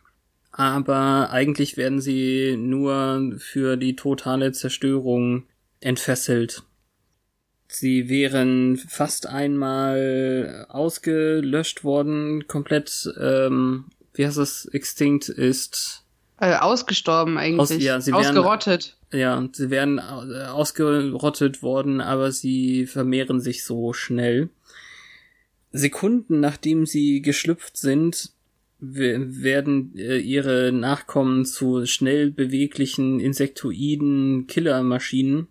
A: aber eigentlich werden sie nur für die totale Zerstörung entfesselt. Sie wären fast einmal ausgelöscht worden, komplett, ähm, wie heißt es, extinct ist,
B: Äh, ausgestorben eigentlich.
A: Aus- ja, sie wären-
B: Ausgerottet.
A: ja, sie wären äh, ausgerottet worden, aber sie vermehren sich so schnell. Sekunden nachdem sie geschlüpft sind, werden äh, ihre Nachkommen zu schnell beweglichen insektoiden Killermaschinen.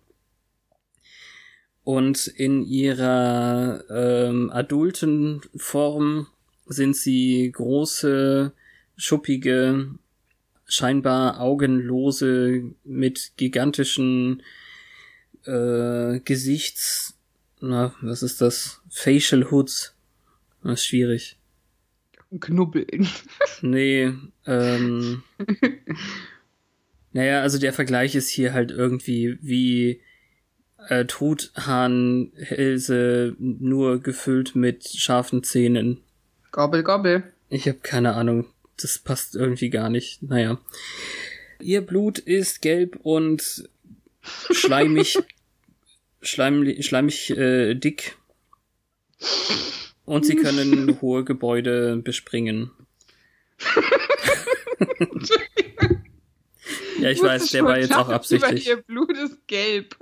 A: Und in ihrer ähm, adulten Form sind sie große, schuppige, scheinbar augenlose, mit gigantischen äh, Gesichts, na, was ist das? Facial Hoods. Das ist schwierig.
B: Knubbeln.
A: Nee, ähm. naja, also der Vergleich ist hier halt irgendwie wie äh, Truthahnhälse nur gefüllt mit scharfen Zähnen.
B: Gobbel, gobbel.
A: Ich habe keine Ahnung. Das passt irgendwie gar nicht. Naja. Ihr Blut ist gelb und schleimig, schleimig, schleimig äh, dick. Und sie können hohe Gebäude bespringen. ja, ich weiß, der war jetzt auch absichtlich.
B: Ihr Blut ist gelb.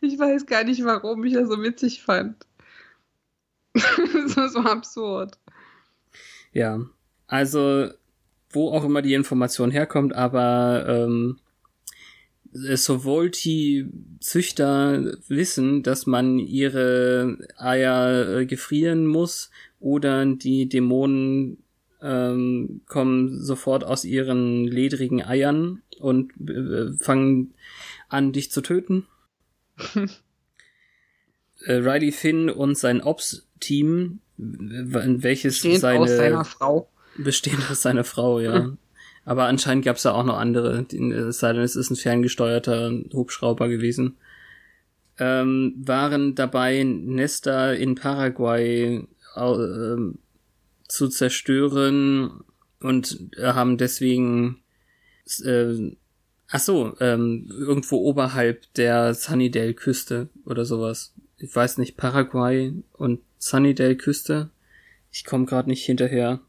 B: Ich weiß gar nicht, warum ich das so witzig fand. das war so absurd.
A: Ja, also wo auch immer die Information herkommt, aber ähm, sowohl die Züchter wissen, dass man ihre Eier äh, gefrieren muss, oder die Dämonen ähm, kommen sofort aus ihren ledrigen Eiern und äh, fangen an, dich zu töten. äh, Riley Finn und sein Ops-Team, welches
B: Steht
A: seine
B: aus seiner Frau.
A: bestehend aus seiner Frau, ja. Aber anscheinend gab es ja auch noch andere, es sei denn, es ist ein ferngesteuerter Hubschrauber gewesen. Ähm, waren dabei, Nesta in Paraguay äh, zu zerstören und haben deswegen äh, ach so, ähm, irgendwo oberhalb der Sunnydale-Küste oder sowas. Ich weiß nicht, Paraguay und Sunnydale-Küste. Ich komme gerade nicht hinterher.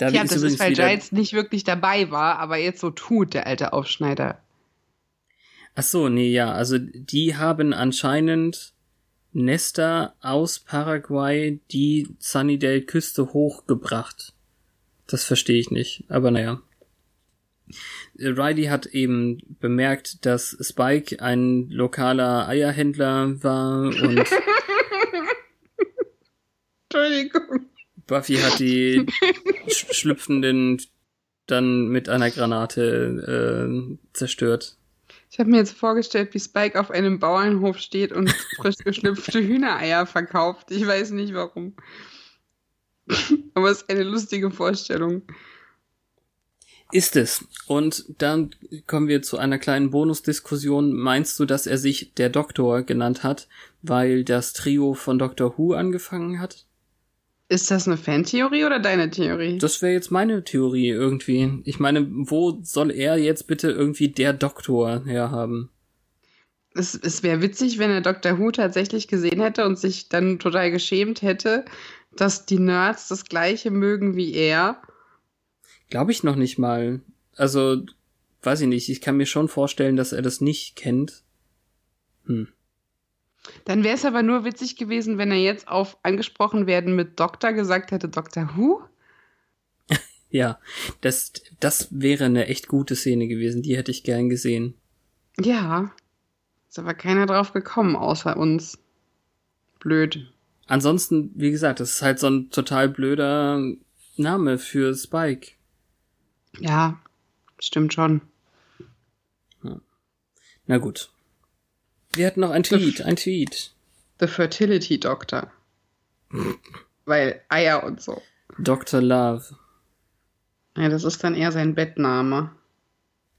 B: Da ja, das ist, weil Giles nicht wirklich dabei war, aber jetzt so tut, der alte Aufschneider.
A: Ach so, nee, ja, also die haben anscheinend Nester aus Paraguay die Sunnydale-Küste hochgebracht. Das verstehe ich nicht, aber naja. Riley hat eben bemerkt, dass Spike ein lokaler Eierhändler war und
B: Entschuldigung.
A: Buffy hat die sch schlüpfenden dann mit einer Granate äh, zerstört.
B: Ich habe mir jetzt vorgestellt, wie Spike auf einem Bauernhof steht und frisch geschlüpfte Hühnereier verkauft. Ich weiß nicht warum. Aber es ist eine lustige Vorstellung.
A: Ist es. Und dann kommen wir zu einer kleinen Bonusdiskussion. Meinst du, dass er sich der Doktor genannt hat, weil das Trio von Doctor Who angefangen hat?
B: Ist das eine Fantheorie oder deine Theorie?
A: Das wäre jetzt meine Theorie irgendwie. Ich meine, wo soll er jetzt bitte irgendwie der Doktor herhaben?
B: Es, es wäre witzig, wenn er Dr. Who tatsächlich gesehen hätte und sich dann total geschämt hätte, dass die Nerds das gleiche mögen wie er.
A: Glaube ich noch nicht mal. Also, weiß ich nicht. Ich kann mir schon vorstellen, dass er das nicht kennt. Hm.
B: Dann wäre es aber nur witzig gewesen, wenn er jetzt auf angesprochen werden mit Doktor gesagt hätte, Dr. Who?
A: ja, das, das wäre eine echt gute Szene gewesen. Die hätte ich gern gesehen.
B: Ja. Ist aber keiner drauf gekommen, außer uns. Blöd.
A: Ansonsten, wie gesagt, das ist halt so ein total blöder Name für Spike.
B: Ja, stimmt schon.
A: Na gut. Wir hatten noch ein Tweet, ein Tweet.
B: The Fertility Doctor. Weil Eier und so.
A: Dr. Love.
B: Ja, das ist dann eher sein Bettname.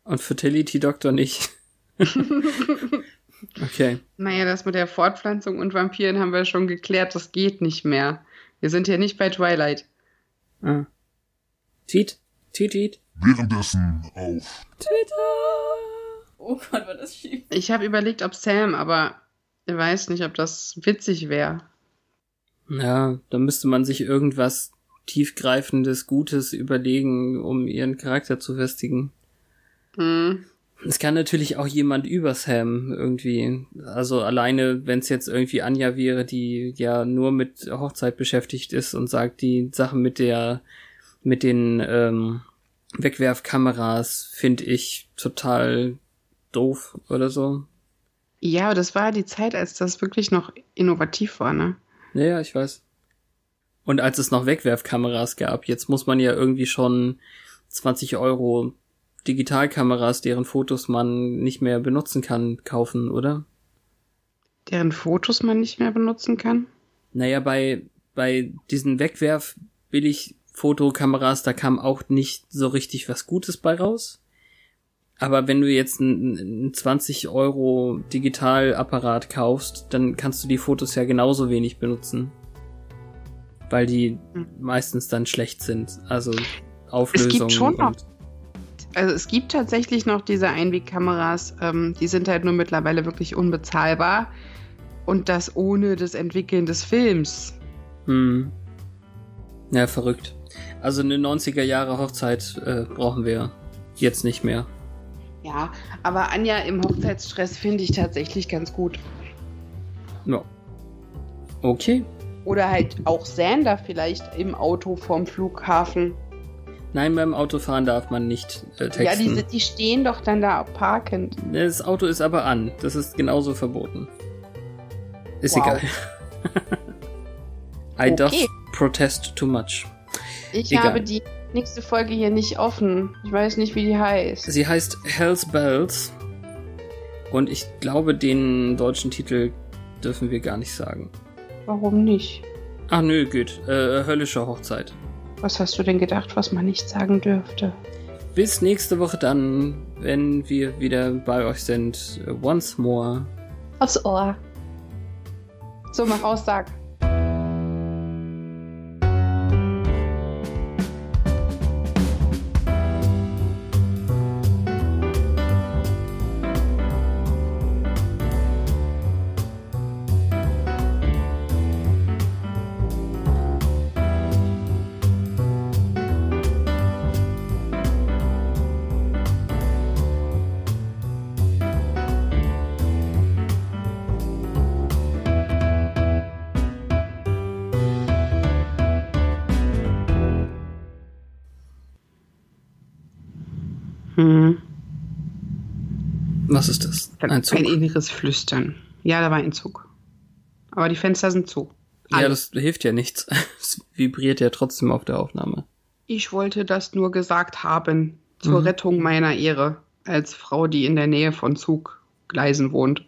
A: Und Fertility Doctor nicht. okay.
B: Naja, das mit der Fortpflanzung und Vampiren haben wir schon geklärt, das geht nicht mehr. Wir sind ja nicht bei Twilight.
A: Ah. Tweet, Tweet, Tweet.
C: Währenddessen auf
A: Twitter. Oh Gott, war das schief.
B: Ich habe überlegt, ob Sam, aber ich weiß nicht, ob das witzig wäre.
A: Ja, da müsste man sich irgendwas tiefgreifendes, Gutes überlegen, um ihren Charakter zu festigen.
B: Hm.
A: Es kann natürlich auch jemand über Sam irgendwie. Also alleine, wenn es jetzt irgendwie Anja wäre, die ja nur mit Hochzeit beschäftigt ist und sagt, die Sachen mit der, mit den ähm, Wegwerfkameras finde ich total doof oder so.
B: Ja, aber das war die Zeit, als das wirklich noch innovativ war, ne?
A: Ja, ja, ich weiß. Und als es noch Wegwerfkameras gab, jetzt muss man ja irgendwie schon 20 Euro Digitalkameras, deren Fotos man nicht mehr benutzen kann, kaufen, oder?
B: Deren Fotos man nicht mehr benutzen kann?
A: Naja, bei, bei diesen Wegwerf-Billig-Fotokameras, da kam auch nicht so richtig was Gutes bei raus. Aber wenn du jetzt einen 20 Euro Digitalapparat kaufst, dann kannst du die Fotos ja genauso wenig benutzen. Weil die hm. meistens dann schlecht sind. Also Auflösung. Es
B: gibt schon noch. Also es gibt tatsächlich noch diese Einwegkameras, ähm, die sind halt nur mittlerweile wirklich unbezahlbar. Und das ohne das Entwickeln des Films.
A: Hm. Ja, verrückt. Also eine 90er Jahre Hochzeit äh, brauchen wir jetzt nicht mehr.
B: Ja, aber Anja im Hochzeitsstress finde ich tatsächlich ganz gut.
A: Ja. Okay.
B: Oder halt auch Sander vielleicht im Auto vorm Flughafen.
A: Nein, beim Autofahren darf man nicht äh, texten. Ja,
B: die, die stehen doch dann da parkend.
A: Das Auto ist aber an. Das ist genauso verboten. Ist wow. egal. I okay. doth protest too much.
B: Ich egal. habe die nächste Folge hier nicht offen. Ich weiß nicht, wie die heißt.
A: Sie heißt Hell's Bells. Und ich glaube, den deutschen Titel dürfen wir gar nicht sagen.
B: Warum nicht?
A: Ach nö, gut. Äh, höllische Hochzeit.
B: Was hast du denn gedacht, was man nicht sagen dürfte?
A: Bis nächste Woche dann, wenn wir wieder bei euch sind. Once more.
B: Aufs Ohr. So, mach aus, sag.
A: Was ist das?
B: Ein Zug? Ein inneres Flüstern. Ja, da war ein Zug. Aber die Fenster sind zu.
A: Alle. Ja, das hilft ja nichts. Es vibriert ja trotzdem auf der Aufnahme.
B: Ich wollte das nur gesagt haben. Zur mhm. Rettung meiner Ehre. Als Frau, die in der Nähe von Zuggleisen wohnt.